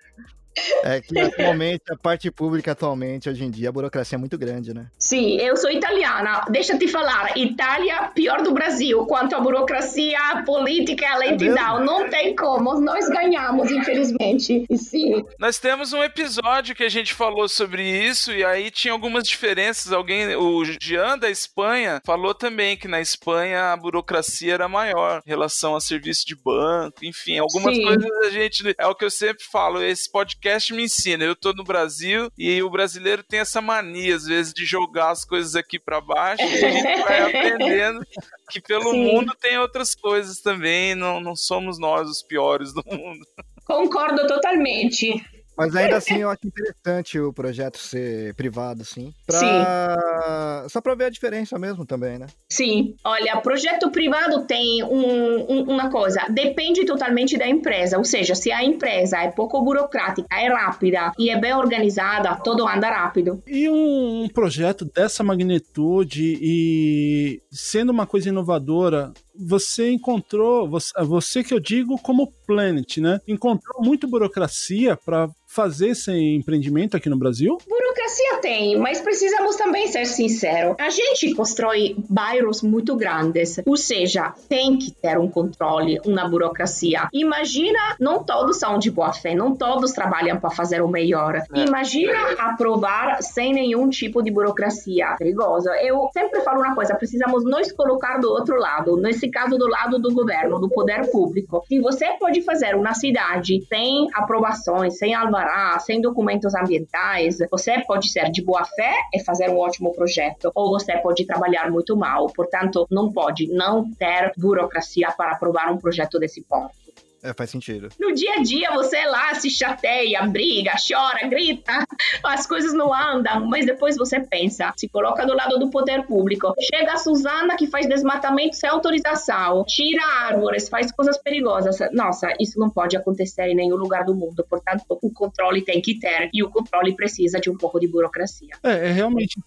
Speaker 3: É que atualmente, a parte pública atualmente, hoje em dia, a burocracia é muito grande, né?
Speaker 6: Sim, eu sou italiana. Deixa eu te falar, Itália pior do Brasil quanto à burocracia, política, a lentidão. Não tem como, nós ganhamos, infelizmente. Sim.
Speaker 5: Nós temos um episódio que a gente falou sobre isso e aí tinha algumas diferenças. Alguém, o Jean da Espanha, falou também que na Espanha a burocracia era maior em relação a serviço de banco, enfim, algumas
Speaker 6: Sim.
Speaker 5: coisas a gente. É o que eu sempre falo, esse podcast me ensina. Eu tô no Brasil e o brasileiro tem essa mania, às vezes, de jogar as coisas aqui pra baixo e a gente vai aprendendo que pelo
Speaker 6: Sim.
Speaker 5: mundo tem outras coisas também, não, não somos nós os piores do mundo.
Speaker 6: Concordo totalmente.
Speaker 3: Mas ainda assim, eu acho interessante o projeto ser privado, sim. Pra... Só pra ver a diferença mesmo também, né?
Speaker 6: Sim, olha, projeto privado tem um- um- uma coisa, depende totalmente da empresa, ou seja, se a empresa é pouco burocrática, é rápida e é bem organizada, tudo anda rápido.
Speaker 1: E um, um projeto dessa magnitude e sendo uma coisa inovadora, você encontrou, você, você que eu digo como Planet, né? Encontrou muito burocracia para fazer esse empreendimento aqui no Brasil?
Speaker 6: Burocracia tem, mas precisamos também ser sinceros. A gente constrói bairros muito grandes, ou seja, tem que ter um controle, uma burocracia. Imagina, não todos são de boa fé, não todos trabalham para fazer o melhor. Imagina aprovar sem nenhum tipo de burocracia perigosa. Eu sempre falo uma coisa, precisamos nos colocar do outro lado, nesse caso do lado do governo, do poder público. Se você pode fazer uma cidade sem aprovações, sem alvará, sem documentos ambientais, você pode ser de boa fé e fazer um ótimo projeto, ou você pode trabalhar muito mal. Portanto, não pode não ter burocracia para aprovar um projeto desse ponto.
Speaker 3: É, faz sentido.
Speaker 6: No dia a dia, você lá se chateia, briga, chora, grita, as coisas não andam, mas depois você pensa, se coloca do lado do poder público. Chega a Suzana que faz desmatamento sem autorização, tira árvores, faz coisas perigosas. Nossa, isso não pode acontecer em nenhum lugar do mundo. Portanto, o controle tem que ter e o controle precisa de um pouco de burocracia.
Speaker 1: É, é realmente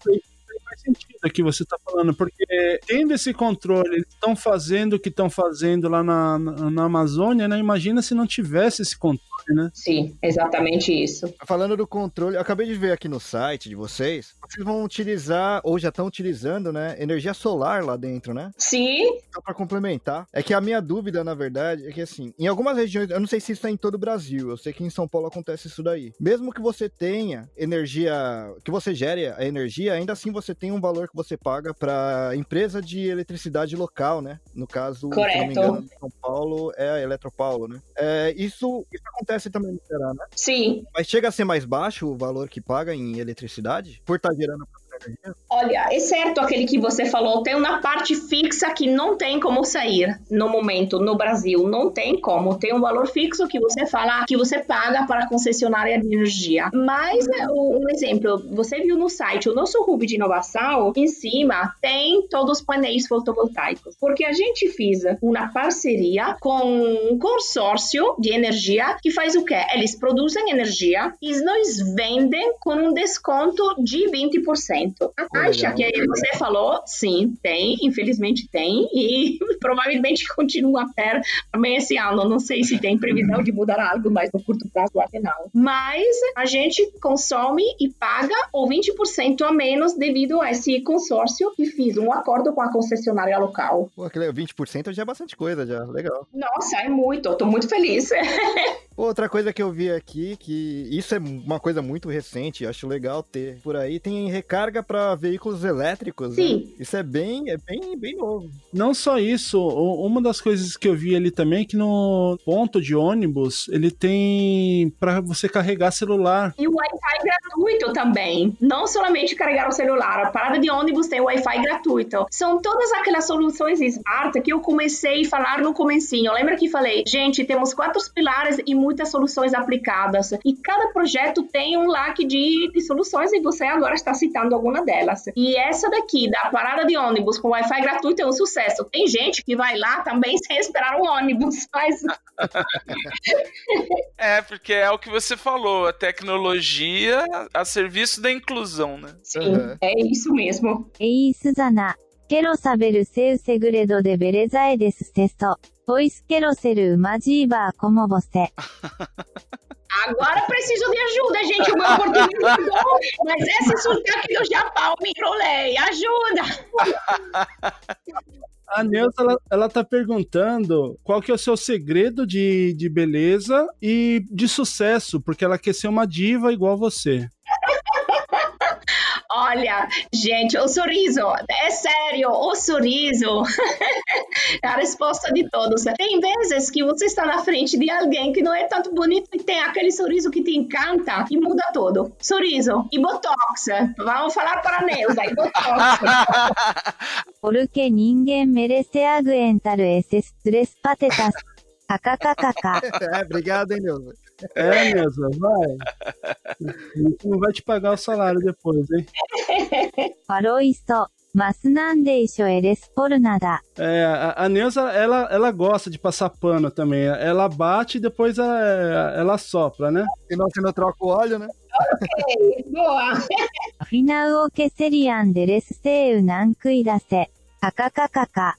Speaker 1: sentido aqui você está falando, porque tendo esse controle, eles estão fazendo o que estão fazendo lá na, na, na Amazônia, né? Imagina se não tivesse esse controle, né?
Speaker 6: Sim, exatamente isso.
Speaker 3: Falando do controle, eu acabei de ver aqui no site de vocês, vocês vão utilizar, ou já estão utilizando, né, energia solar lá dentro, né?
Speaker 6: Sim,
Speaker 3: Só pra complementar, é que a minha dúvida, na verdade, é que assim, em algumas regiões, eu não sei se isso é em todo o Brasil, eu sei que em São Paulo acontece isso daí. Mesmo que você tenha energia, que você gere a energia, ainda assim você tem um valor que você paga pra empresa de eletricidade local, né? No caso, se não me
Speaker 6: Correto.
Speaker 3: engano, em São Paulo é a Eletropaulo, né? É, isso, isso acontece também no Ceará, né?
Speaker 6: sim.
Speaker 3: Mas chega a ser mais baixo o valor que paga em eletricidade? Por estar gerando a própria energia?
Speaker 6: Olha, é certo aquele que você falou, tem uma parte fixa que não tem como sair no momento no Brasil, não tem como, tem um valor fixo que você fala, que você paga para a concessionária de energia. Mas o- um exemplo, você viu no site, o nosso hub de inovação, em cima tem todos os painéis fotovoltaicos, porque a gente fez uma parceria com um consórcio de energia que faz o quê? Eles produzem energia e nos vendem com um desconto de 20%. A taxa
Speaker 3: legal.
Speaker 6: que você falou, sim, tem, infelizmente tem, e provavelmente continua a ter também esse ano. Não sei se tem previsão de mudar algo, mas no curto prazo que não. Mas a gente consome e paga o 20% a menos devido a esse consórcio que fiz um acordo com a concessionária local.
Speaker 3: Pô, aquele 20% já é bastante coisa, já. Legal.
Speaker 6: Nossa, é muito, eu tô muito feliz.
Speaker 3: Outra coisa que eu vi aqui, que isso é uma coisa muito recente, acho legal ter por aí, tem recarga para veículos elétricos. né?
Speaker 6: Sim.
Speaker 3: Isso é bem, é bem, bem novo.
Speaker 1: Não só isso, uma das coisas que eu vi ali também é que no ponto de ônibus ele tem para você carregar celular.
Speaker 6: E o Wi-Fi gratuito também. Não somente carregar o celular. A parada de ônibus tem Wi-Fi gratuito. São todas aquelas soluções smart que eu comecei a falar no comecinho. Lembra que falei, gente, temos quatro pilares e muitas soluções aplicadas. E cada projeto tem um leque de, de soluções e você agora está citando alguma delas. E essa daqui, da parada de ônibus com Wi-Fi gratuito, é um sucesso. Tem gente que vai lá também sem esperar um ônibus, mas.
Speaker 5: é, porque é o que você falou, a tecnologia a serviço da inclusão, né?
Speaker 6: Sim,
Speaker 3: uhum.
Speaker 6: é isso mesmo.
Speaker 4: Ei, Suzana, quero saber o seu segredo de beleza e desse texto. Pois quero ser uma diva como você.
Speaker 6: Agora preciso de ajuda, gente. O meu português tá mudou, mas esse sotaque do Japão me enrolei. Ajuda!
Speaker 1: A Neuza, ela, ela tá perguntando qual que é o seu segredo de, de beleza e de sucesso, porque ela quer ser uma diva igual você.
Speaker 6: Olha, gente, o sorriso, é sério, o sorriso. É a resposta de todos. Tem vezes que você está na frente de alguém que não é tanto bonito e tem aquele sorriso que te encanta e muda todo. Sorriso e botox. Vamos falar para a Neuza e botox.
Speaker 4: Porque ninguém merece aguentar esses três patetas. KKKK.
Speaker 3: É, obrigado, hein, Neuza.
Speaker 1: É, Neuza, vai. Não vai te pagar o salário depois, hein?
Speaker 4: Parou isso. Mas nada.
Speaker 1: É, a, Neuza, ela, ela gosta de passar pano também. Ela bate e depois ela, ela sopra, né?
Speaker 3: E não, se não troca o óleo, né?
Speaker 4: Ok, boa. Afinal, o que seria Anderes seu não cuida-se? KKKK.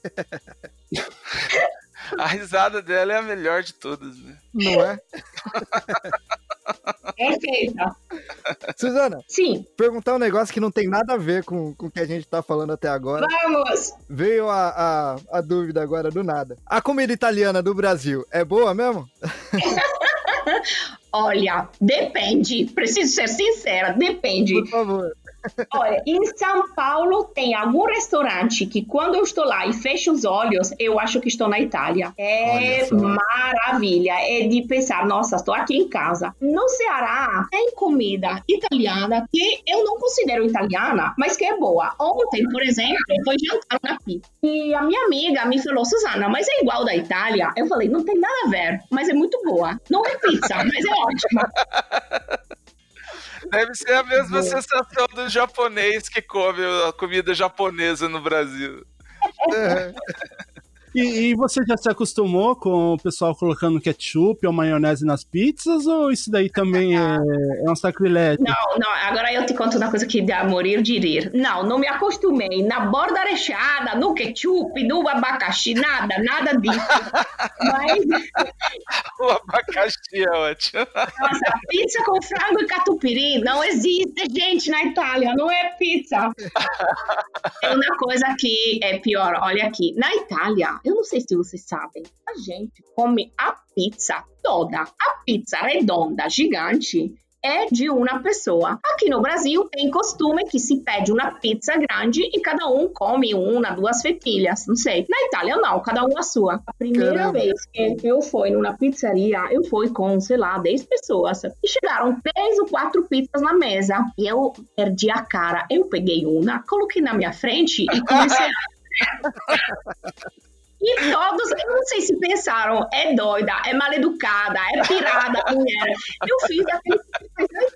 Speaker 5: A risada dela é a melhor de todas, né?
Speaker 3: Não é?
Speaker 6: Perfeita.
Speaker 3: Suzana.
Speaker 6: Sim.
Speaker 3: Perguntar um negócio que não tem nada a ver com, com o que a gente tá falando até agora.
Speaker 6: Vamos!
Speaker 3: Veio a, a, a dúvida agora do nada. A comida italiana do Brasil é boa mesmo?
Speaker 6: Olha, depende. Preciso ser sincera, depende.
Speaker 3: Por favor.
Speaker 6: Olha, em São Paulo tem algum restaurante que quando eu estou lá e fecho os olhos, eu acho que estou na Itália. É maravilha. É de pensar, nossa, estou aqui em casa. No Ceará tem comida italiana que eu não considero italiana, mas que é boa. Ontem, por exemplo, foi jantar na pizza. E a minha amiga me falou, Suzana, mas é igual da Itália? Eu falei, não tem nada a ver, mas é muito boa. Não é pizza, mas é ótima.
Speaker 5: Deve ser a mesma sensação do japonês que come a comida japonesa no Brasil.
Speaker 3: É.
Speaker 1: E, e você já se acostumou com o pessoal colocando ketchup ou maionese nas pizzas? Ou isso daí também é, é um sacrilégio?
Speaker 6: Não, não, agora eu te conto uma coisa que dá a morir de rir. Não, não me acostumei. Na borda recheada, no ketchup, no abacaxi, nada, nada disso. Mas,
Speaker 5: O abacaxi é ótimo.
Speaker 6: nossa, pizza com frango e catupiry não existe, gente, na Itália, não é pizza. É uma coisa que é pior, olha aqui. Na Itália, eu não sei se vocês sabem, a gente come a pizza toda. A pizza redonda, gigante, é de uma pessoa. Aqui no Brasil tem costume que se pede uma pizza grande e cada um come uma, duas fetilhas, não sei. Na Itália não, cada um a sua. A primeira
Speaker 3: Caramba.
Speaker 6: vez que eu fui numa pizzaria, eu fui com, sei lá, 10 pessoas. E chegaram três ou quatro pizzas na mesa. E eu perdi a cara. Eu peguei uma, coloquei na minha frente e comecei a e todos, eu não sei se pensaram, é doida, é mal educada, é pirada mulher. Eu fiz aquele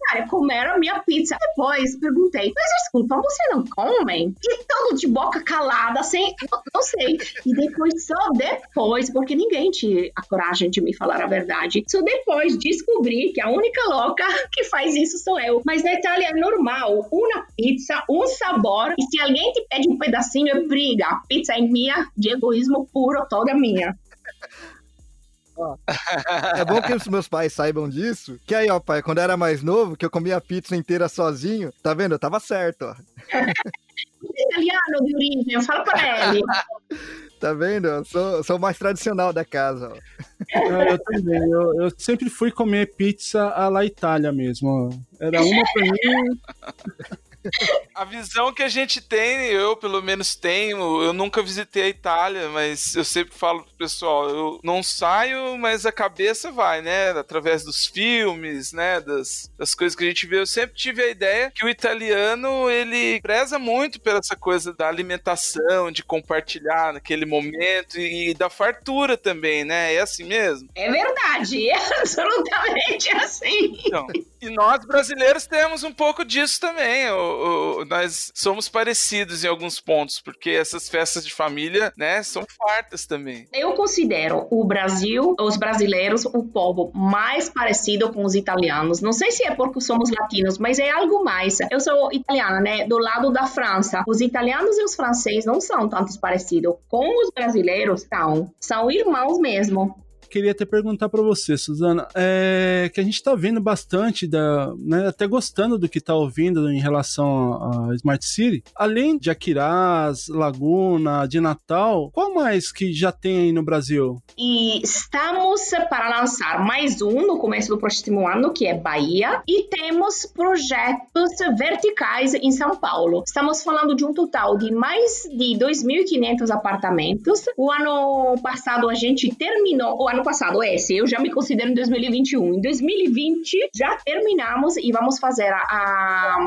Speaker 6: cara, comeram a minha pizza. Depois perguntei, mas desculpa, você não comem? E todo de boca calada, sem, não sei. E depois, só depois, porque ninguém tinha a coragem de me falar a verdade, só depois descobri que a única louca que faz isso sou eu. Mas na Itália é normal, uma pizza, um sabor, e se alguém te pede um pedacinho, é briga. A pizza é minha, de egoísmo puro, toda minha.
Speaker 3: É bom que os meus pais saibam disso. Que aí, ó, pai, quando eu era mais novo, que eu comia pizza inteira sozinho, tá vendo? Eu tava certo, ó.
Speaker 6: Italiano de origem, fala pra ele.
Speaker 3: Tá vendo? Eu sou, sou o mais tradicional da casa, ó.
Speaker 1: Eu, eu também. Eu, eu sempre fui comer pizza à la Itália mesmo. Era uma pra mim.
Speaker 5: A visão que a gente tem, eu pelo menos tenho, eu nunca visitei a Itália, mas eu sempre falo pro pessoal, eu não saio, mas a cabeça vai, né? Através dos filmes, né? Das, das coisas que a gente vê. Eu sempre tive a ideia que o italiano, ele preza muito pela essa coisa da alimentação, de compartilhar naquele momento e, e da fartura também, né? É assim mesmo?
Speaker 6: É verdade, é absolutamente assim.
Speaker 5: Então, e nós brasileiros temos um pouco disso também. O, o- nós somos parecidos em alguns pontos, porque essas festas de família, né, são fartas também.
Speaker 6: Eu considero o Brasil, os brasileiros, o povo mais parecido com os italianos. Não sei se é porque somos latinos, mas é algo mais. Eu sou italiana, né? Do lado da França. Os italianos e os franceses não são tantos parecidos. Com os brasileiros, são. São irmãos mesmo.
Speaker 1: Queria até perguntar para você, Suzana, é que a gente está vendo bastante, da, né, até gostando do que está ouvindo em relação a Smart City. Além de Aquiraz, Laguna, de Natal, qual mais que já tem aí no Brasil?
Speaker 6: E estamos para lançar mais um no começo do próximo ano, que é Bahia, e temos projetos verticais em São Paulo. Estamos falando de um total de mais de 2.500 apartamentos. O ano passado a gente terminou, o ano passado esse, eu já me considero em 2021. Em 2020 já terminamos e vamos fazer a, a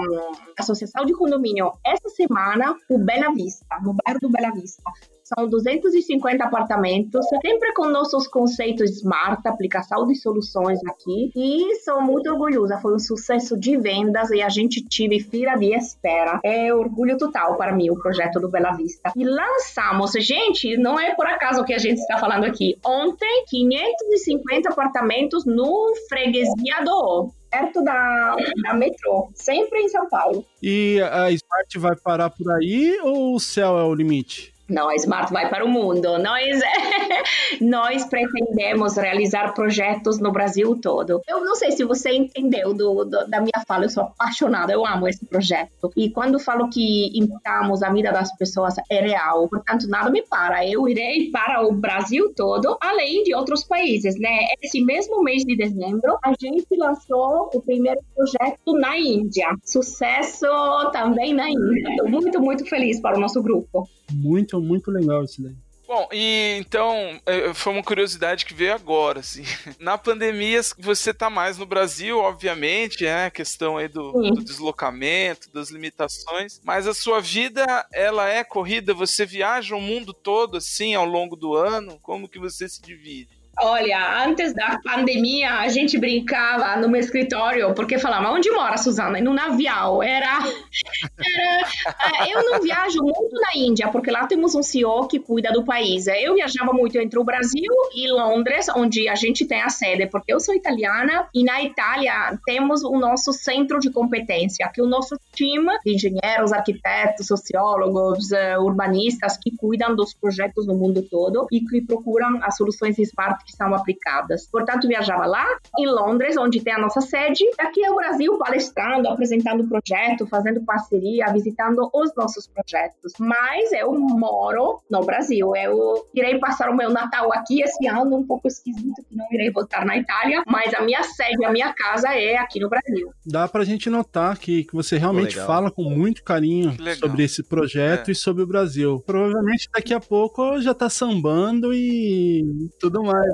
Speaker 6: associação de condomínio essa semana, o Bela Vista, no bairro do Bela Vista. São 250 apartamentos, sempre com nossos conceitos Smart, aplicação de soluções aqui. E sou muito orgulhosa, foi um sucesso de vendas e a gente tive fila de espera. É orgulho total para mim o projeto do Bela Vista. E lançamos, gente, não é por acaso que a gente está falando aqui. Ontem, 550 apartamentos no Freguesia do O perto da, da metrô, sempre em São Paulo.
Speaker 1: E a Smart vai parar por aí ou o céu é o limite?
Speaker 6: Não, a vai para o mundo. Nós, nós pretendemos realizar projetos no Brasil todo. Eu não sei se você entendeu do, do, da minha fala, eu sou apaixonada, eu amo esse projeto. E quando falo que impactamos a vida das pessoas, é real. Portanto, nada me para. Eu irei para o Brasil todo, além de outros países, né? Esse mesmo mês de dezembro, a gente lançou o primeiro projeto na Índia. Sucesso também na Índia. Estou muito, muito feliz para o nosso grupo.
Speaker 1: Muito, muito legal isso daí.
Speaker 5: Bom, e então, é, foi uma curiosidade que veio agora, assim. Na pandemia, você tá mais no Brasil, obviamente, é né? questão aí do, do, deslocamento, das limitações, mas a sua vida, ela é corrida, você viaja o mundo todo, assim, ao longo do ano, como que você se divide?
Speaker 6: Olha, antes da pandemia, a gente brincava no meu escritório, porque falava, onde mora, Suzana? Num avião. Era, era... É, eu não viajo muito na Índia, porque lá temos um CEO que cuida do país. Eu viajava muito entre o Brasil e Londres, onde a gente tem a sede, porque eu sou italiana, e na Itália temos o nosso centro de competência, que é o nosso time de engenheiros, arquitetos, sociólogos, eh, urbanistas, que cuidam dos projetos no mundo todo e que procuram as soluções smart que são aplicadas. Portanto, viajava lá, em Londres, onde tem a nossa sede, aqui é o Brasil palestrando, apresentando o projeto, fazendo parceria, visitando os nossos projetos. Mas eu moro no Brasil. Eu irei passar o meu Natal aqui esse ano, um pouco esquisito, que não irei voltar na Itália, mas a minha sede, a minha casa é aqui no Brasil.
Speaker 1: Dá pra gente notar que, que você realmente fala com muito carinho sobre esse projeto é. e sobre o Brasil. Provavelmente daqui a pouco já tá sambando e tudo mais.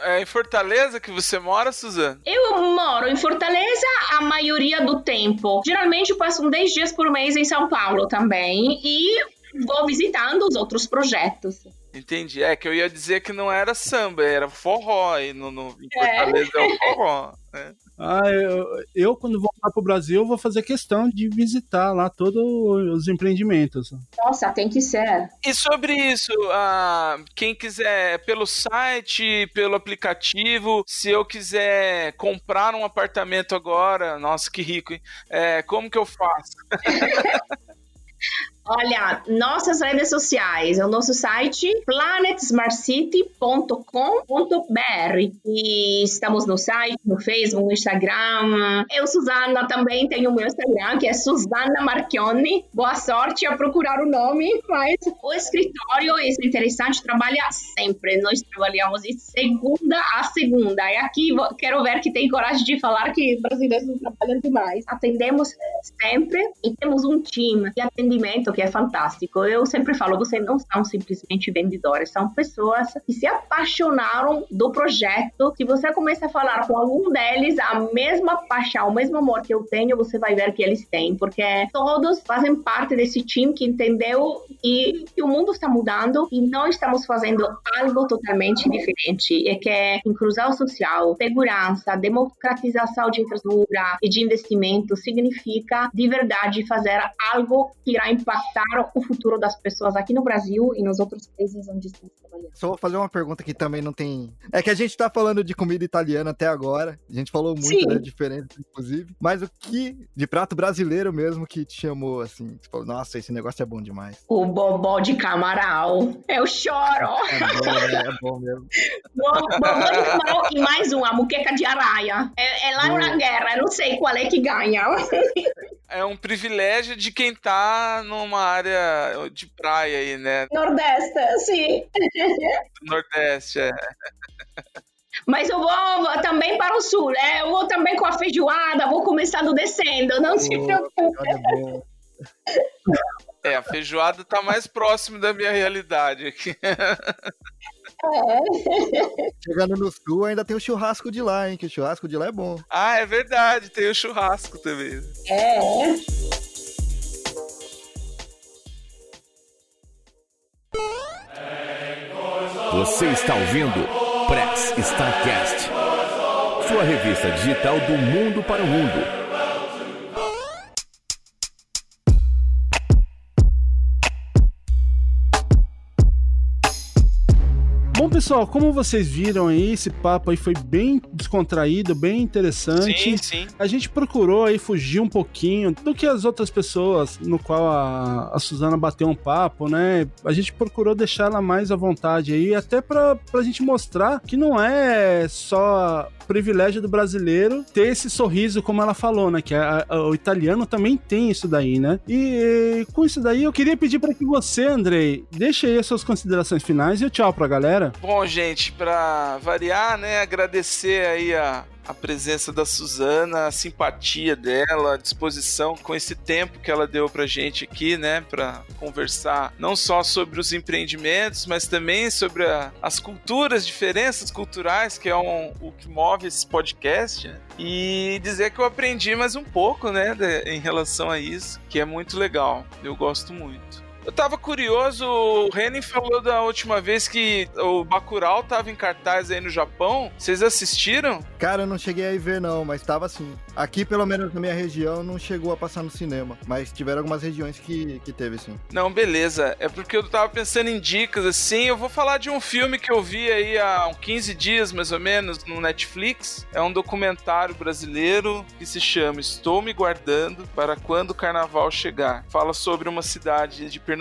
Speaker 5: É em Fortaleza que você mora, Suzana?
Speaker 6: Eu moro em Fortaleza a maioria do tempo. Geralmente passo 10 dias por mês em São Paulo também e vou visitando os outros projetos.
Speaker 5: Entendi. É que eu ia dizer que não era samba, era forró. E no, no em Fortaleza é, é o forró. Né?
Speaker 1: Ah, eu, eu, quando voltar pro Brasil, vou fazer questão de visitar lá todos os empreendimentos.
Speaker 6: Nossa, tem que ser.
Speaker 5: E sobre isso, ah, quem quiser pelo site, pelo aplicativo, se eu quiser comprar um apartamento agora, nossa, que rico, hein? É, como que eu faço?
Speaker 6: Olha, nossas redes sociais, o nosso site planetsmartcity.com.br e estamos no site, no Facebook, no Instagram. Eu, Suzana, também tenho o meu Instagram, que é Suzana Marchione. Boa sorte a procurar o nome, mas o escritório, isso é interessante, trabalha sempre. Nós trabalhamos de segunda a segunda. E aqui quero ver que tem coragem de falar que brasileiros não trabalham demais. Atendemos sempre e temos um time de atendimento que é fantástico. Eu sempre falo, vocês não são simplesmente vendedores, são pessoas que se apaixonaram do projeto. Se você começa a falar com algum deles, a mesma paixão, o mesmo amor que eu tenho, você vai ver que eles têm, porque todos fazem parte desse time que entendeu e, e o mundo está mudando e nós estamos fazendo algo totalmente diferente, e que é inclusão social, segurança, democratização de infraestrutura e de investimento significa de verdade fazer algo que irá impactar o futuro das pessoas aqui no Brasil e nos outros países onde trabalhando.
Speaker 3: Só vou fazer uma pergunta que também não tem. É que a gente tá falando de comida italiana até agora. A gente falou muito,
Speaker 6: Sim.
Speaker 3: né? Diferente, inclusive. Mas o que de prato brasileiro mesmo que te chamou assim? Você falou, nossa, esse negócio é bom demais.
Speaker 6: O bobó de camarão. Eu choro.
Speaker 3: É bom, né? É bom mesmo.
Speaker 6: Bo- Bobó de camarão e mais um, a muqueca de araia. É, é lá na guerra, eu não sei qual é que ganha.
Speaker 5: É um privilégio de quem tá numa área de praia aí, né?
Speaker 6: Nordeste, sim.
Speaker 5: Do Nordeste, é.
Speaker 6: Mas eu vou também para o sul, né? Eu vou também com a feijoada, vou começando descendo, não se
Speaker 3: Pô,
Speaker 6: preocupe.
Speaker 3: É bom.
Speaker 5: É, a feijoada tá mais próximo da minha realidade aqui.
Speaker 3: Chegando no sul, ainda tem o churrasco de lá, hein? Que o churrasco de lá é bom.
Speaker 5: Ah, é verdade, tem o churrasco também.
Speaker 6: É.
Speaker 2: Você está ouvindo Press Starcast, sua revista digital do mundo para o mundo.
Speaker 1: Pessoal, como vocês viram aí, esse papo aí foi bem descontraído, bem interessante.
Speaker 5: Sim, sim.
Speaker 1: A gente procurou aí fugir um pouquinho do que as outras pessoas no qual a, a Suzana bateu um papo, né? A gente procurou deixar ela mais à vontade aí, até pra, pra gente mostrar que não é só privilégio do brasileiro ter esse sorriso, como ela falou, né? Que a- a- o italiano também tem isso daí, né? E com isso daí, eu queria pedir para que você, Andrei, deixe aí as suas considerações finais e tchau pra galera.
Speaker 5: Bom, gente, pra variar, né, agradecer aí a, a presença da Suzana, a simpatia dela, a disposição com esse tempo que ela deu pra gente aqui, né, pra conversar não só sobre os empreendimentos, mas também sobre a- as culturas, diferenças culturais, que é um- o que move esse podcast, né? E dizer que eu aprendi mais um pouco, né, de- em relação a isso, que é muito legal. Eu gosto muito. Eu tava curioso, o Renan falou da última vez que o Bacurau tava em cartaz aí no Japão. Vocês assistiram?
Speaker 3: Cara, eu não cheguei a ir ver, não, mas tava assim. Aqui, pelo menos na minha região, não chegou a passar no cinema. Mas tiveram algumas regiões que, que teve, sim.
Speaker 5: Não, beleza. É porque eu tava pensando em dicas, assim. Eu vou falar de um filme que eu vi aí há uns 15 dias, mais ou menos, no Netflix. É um documentário brasileiro que se chama Estou Me Guardando para Quando o Carnaval Chegar. Fala sobre uma cidade de Pernambuco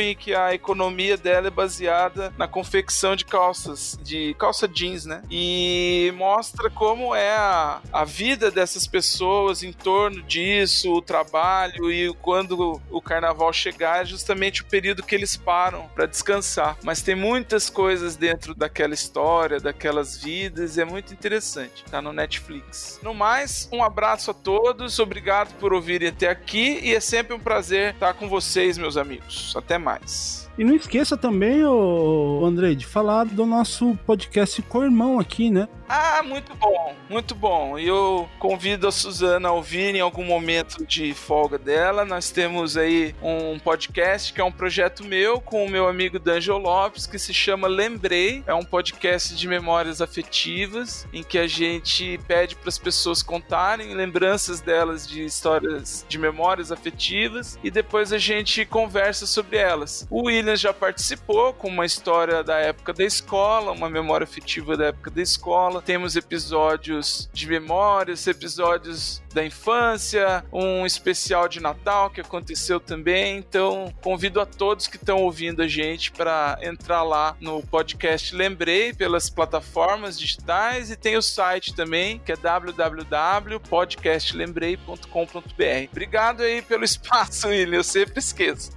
Speaker 5: em que a economia dela é baseada na confecção de calças, de calça jeans, né? E mostra como é a, a vida dessas pessoas em torno disso, o trabalho e quando o carnaval chegar é justamente o período que eles param para descansar. Mas tem muitas coisas dentro daquela história, daquelas vidas, e é muito interessante. Tá no Netflix. No mais, um abraço a todos, obrigado por ouvirem até aqui e é sempre um prazer estar com vocês, meus amigos. Até mais.
Speaker 1: E não esqueça também, ô, Andrei, de falar do nosso podcast co-irmão aqui, né?
Speaker 5: Ah, muito bom, muito bom. E eu convido a Suzana a ouvir em algum momento de folga dela. Nós temos aí um podcast que é um projeto meu com o meu amigo D'Angelo Lopes, que se chama Lembrei. É um podcast de memórias afetivas, em que a gente pede para as pessoas contarem lembranças delas de histórias de memórias afetivas e depois a gente conversa sobre elas. O William já participou com uma história da época da escola, uma memória afetiva da época da escola. Temos episódios de memórias, episódios da infância, um especial de Natal que aconteceu também. Então, convido a todos que estão ouvindo a gente para entrar lá no podcast Lembrei pelas plataformas digitais e tem o site também, que é www.podcastlembrei.com.br. Obrigado aí pelo espaço, William, eu sempre esqueço.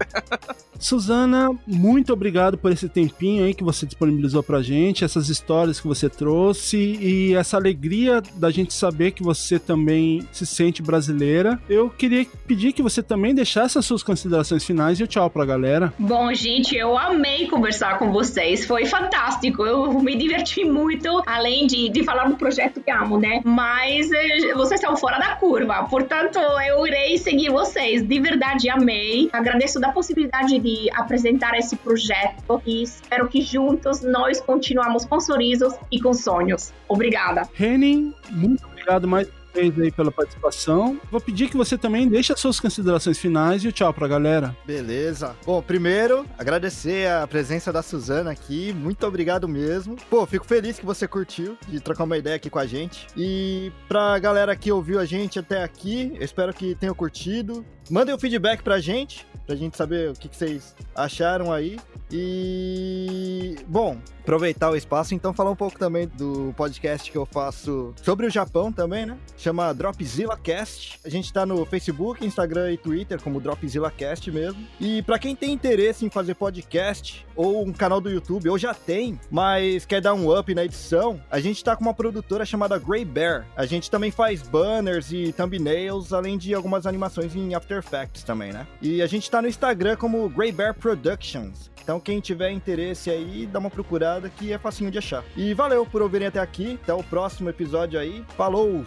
Speaker 1: Suzana, muito obrigado por esse tempinho aí que você disponibilizou pra gente, essas histórias que você trouxe e essa alegria da gente saber que você também se brasileira. Eu queria pedir que você também deixasse as suas considerações finais e o tchau pra galera.
Speaker 6: Bom, gente, eu amei conversar com vocês. Foi fantástico. Eu me diverti muito, além de, de falar do projeto que amo, né? Mas eh, vocês estão fora da curva. Portanto, eu irei seguir vocês. De verdade, amei. Agradeço da possibilidade de apresentar esse projeto e espero que juntos nós continuamos com sorrisos e com sonhos. Obrigada.
Speaker 1: Renin, muito obrigado mais vocês aí pela participação. Vou pedir que você também deixe as suas considerações finais e o tchau pra galera.
Speaker 3: Beleza. Bom, primeiro, agradecer a presença da Suzana aqui. Muito obrigado mesmo. Pô, fico feliz que você curtiu de trocar uma ideia aqui com a gente. E pra galera que ouviu a gente até aqui, espero que tenham curtido. Mandem o um feedback pra gente, pra gente saber o que, que vocês acharam aí. E. Bom, aproveitar o espaço, então falar um pouco também do podcast que eu faço sobre o Japão também, né? Chama Dropzilla Cast. A gente tá no Facebook, Instagram e Twitter como Dropzilla Cast mesmo. E para quem tem interesse em fazer podcast ou um canal do YouTube, ou já tem, mas quer dar um up na edição, a gente tá com uma produtora chamada Grey Bear. A gente também faz banners e thumbnails, além de algumas animações em After Effects também, né? E a gente tá no Instagram como Grey Bear Productions. Então, quem tiver interesse aí, dá uma procurada que é facinho de achar. E valeu por ouvirem até aqui. Até o próximo episódio aí. Falou!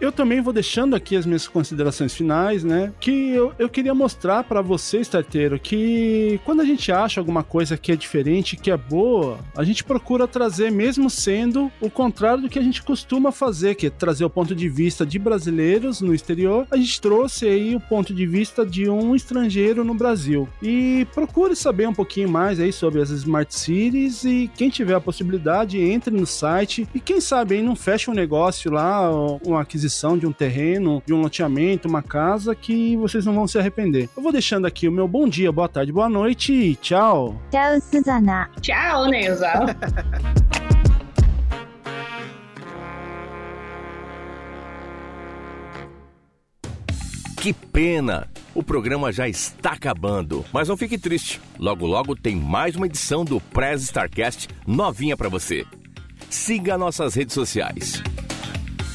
Speaker 1: Eu também vou deixando aqui as minhas considerações finais, né? Que eu, eu queria mostrar para você, starteiro, que quando a gente acha alguma coisa que é diferente, que é boa, a gente procura trazer, mesmo sendo o contrário do que a gente costuma fazer, que é trazer o ponto de vista de brasileiros no exterior. A gente trouxe aí o ponto de vista de um estrangeiro no Brasil. E procure saber um pouquinho mais aí sobre as Smart Cities e quem tiver a possibilidade, entre no site e quem sabe aí não fecha um negócio lá, uma aquisição aquisição de um terreno, de um loteamento, uma casa que vocês não vão se arrepender. Eu vou deixando aqui o meu bom dia, boa tarde, boa noite e tchau.
Speaker 4: Tchau, Suzana.
Speaker 6: Tchau, Neuza.
Speaker 2: Que pena! O programa já está acabando, mas não fique triste. Logo logo tem mais uma edição do Prez Starcast novinha para você. Siga nossas redes sociais.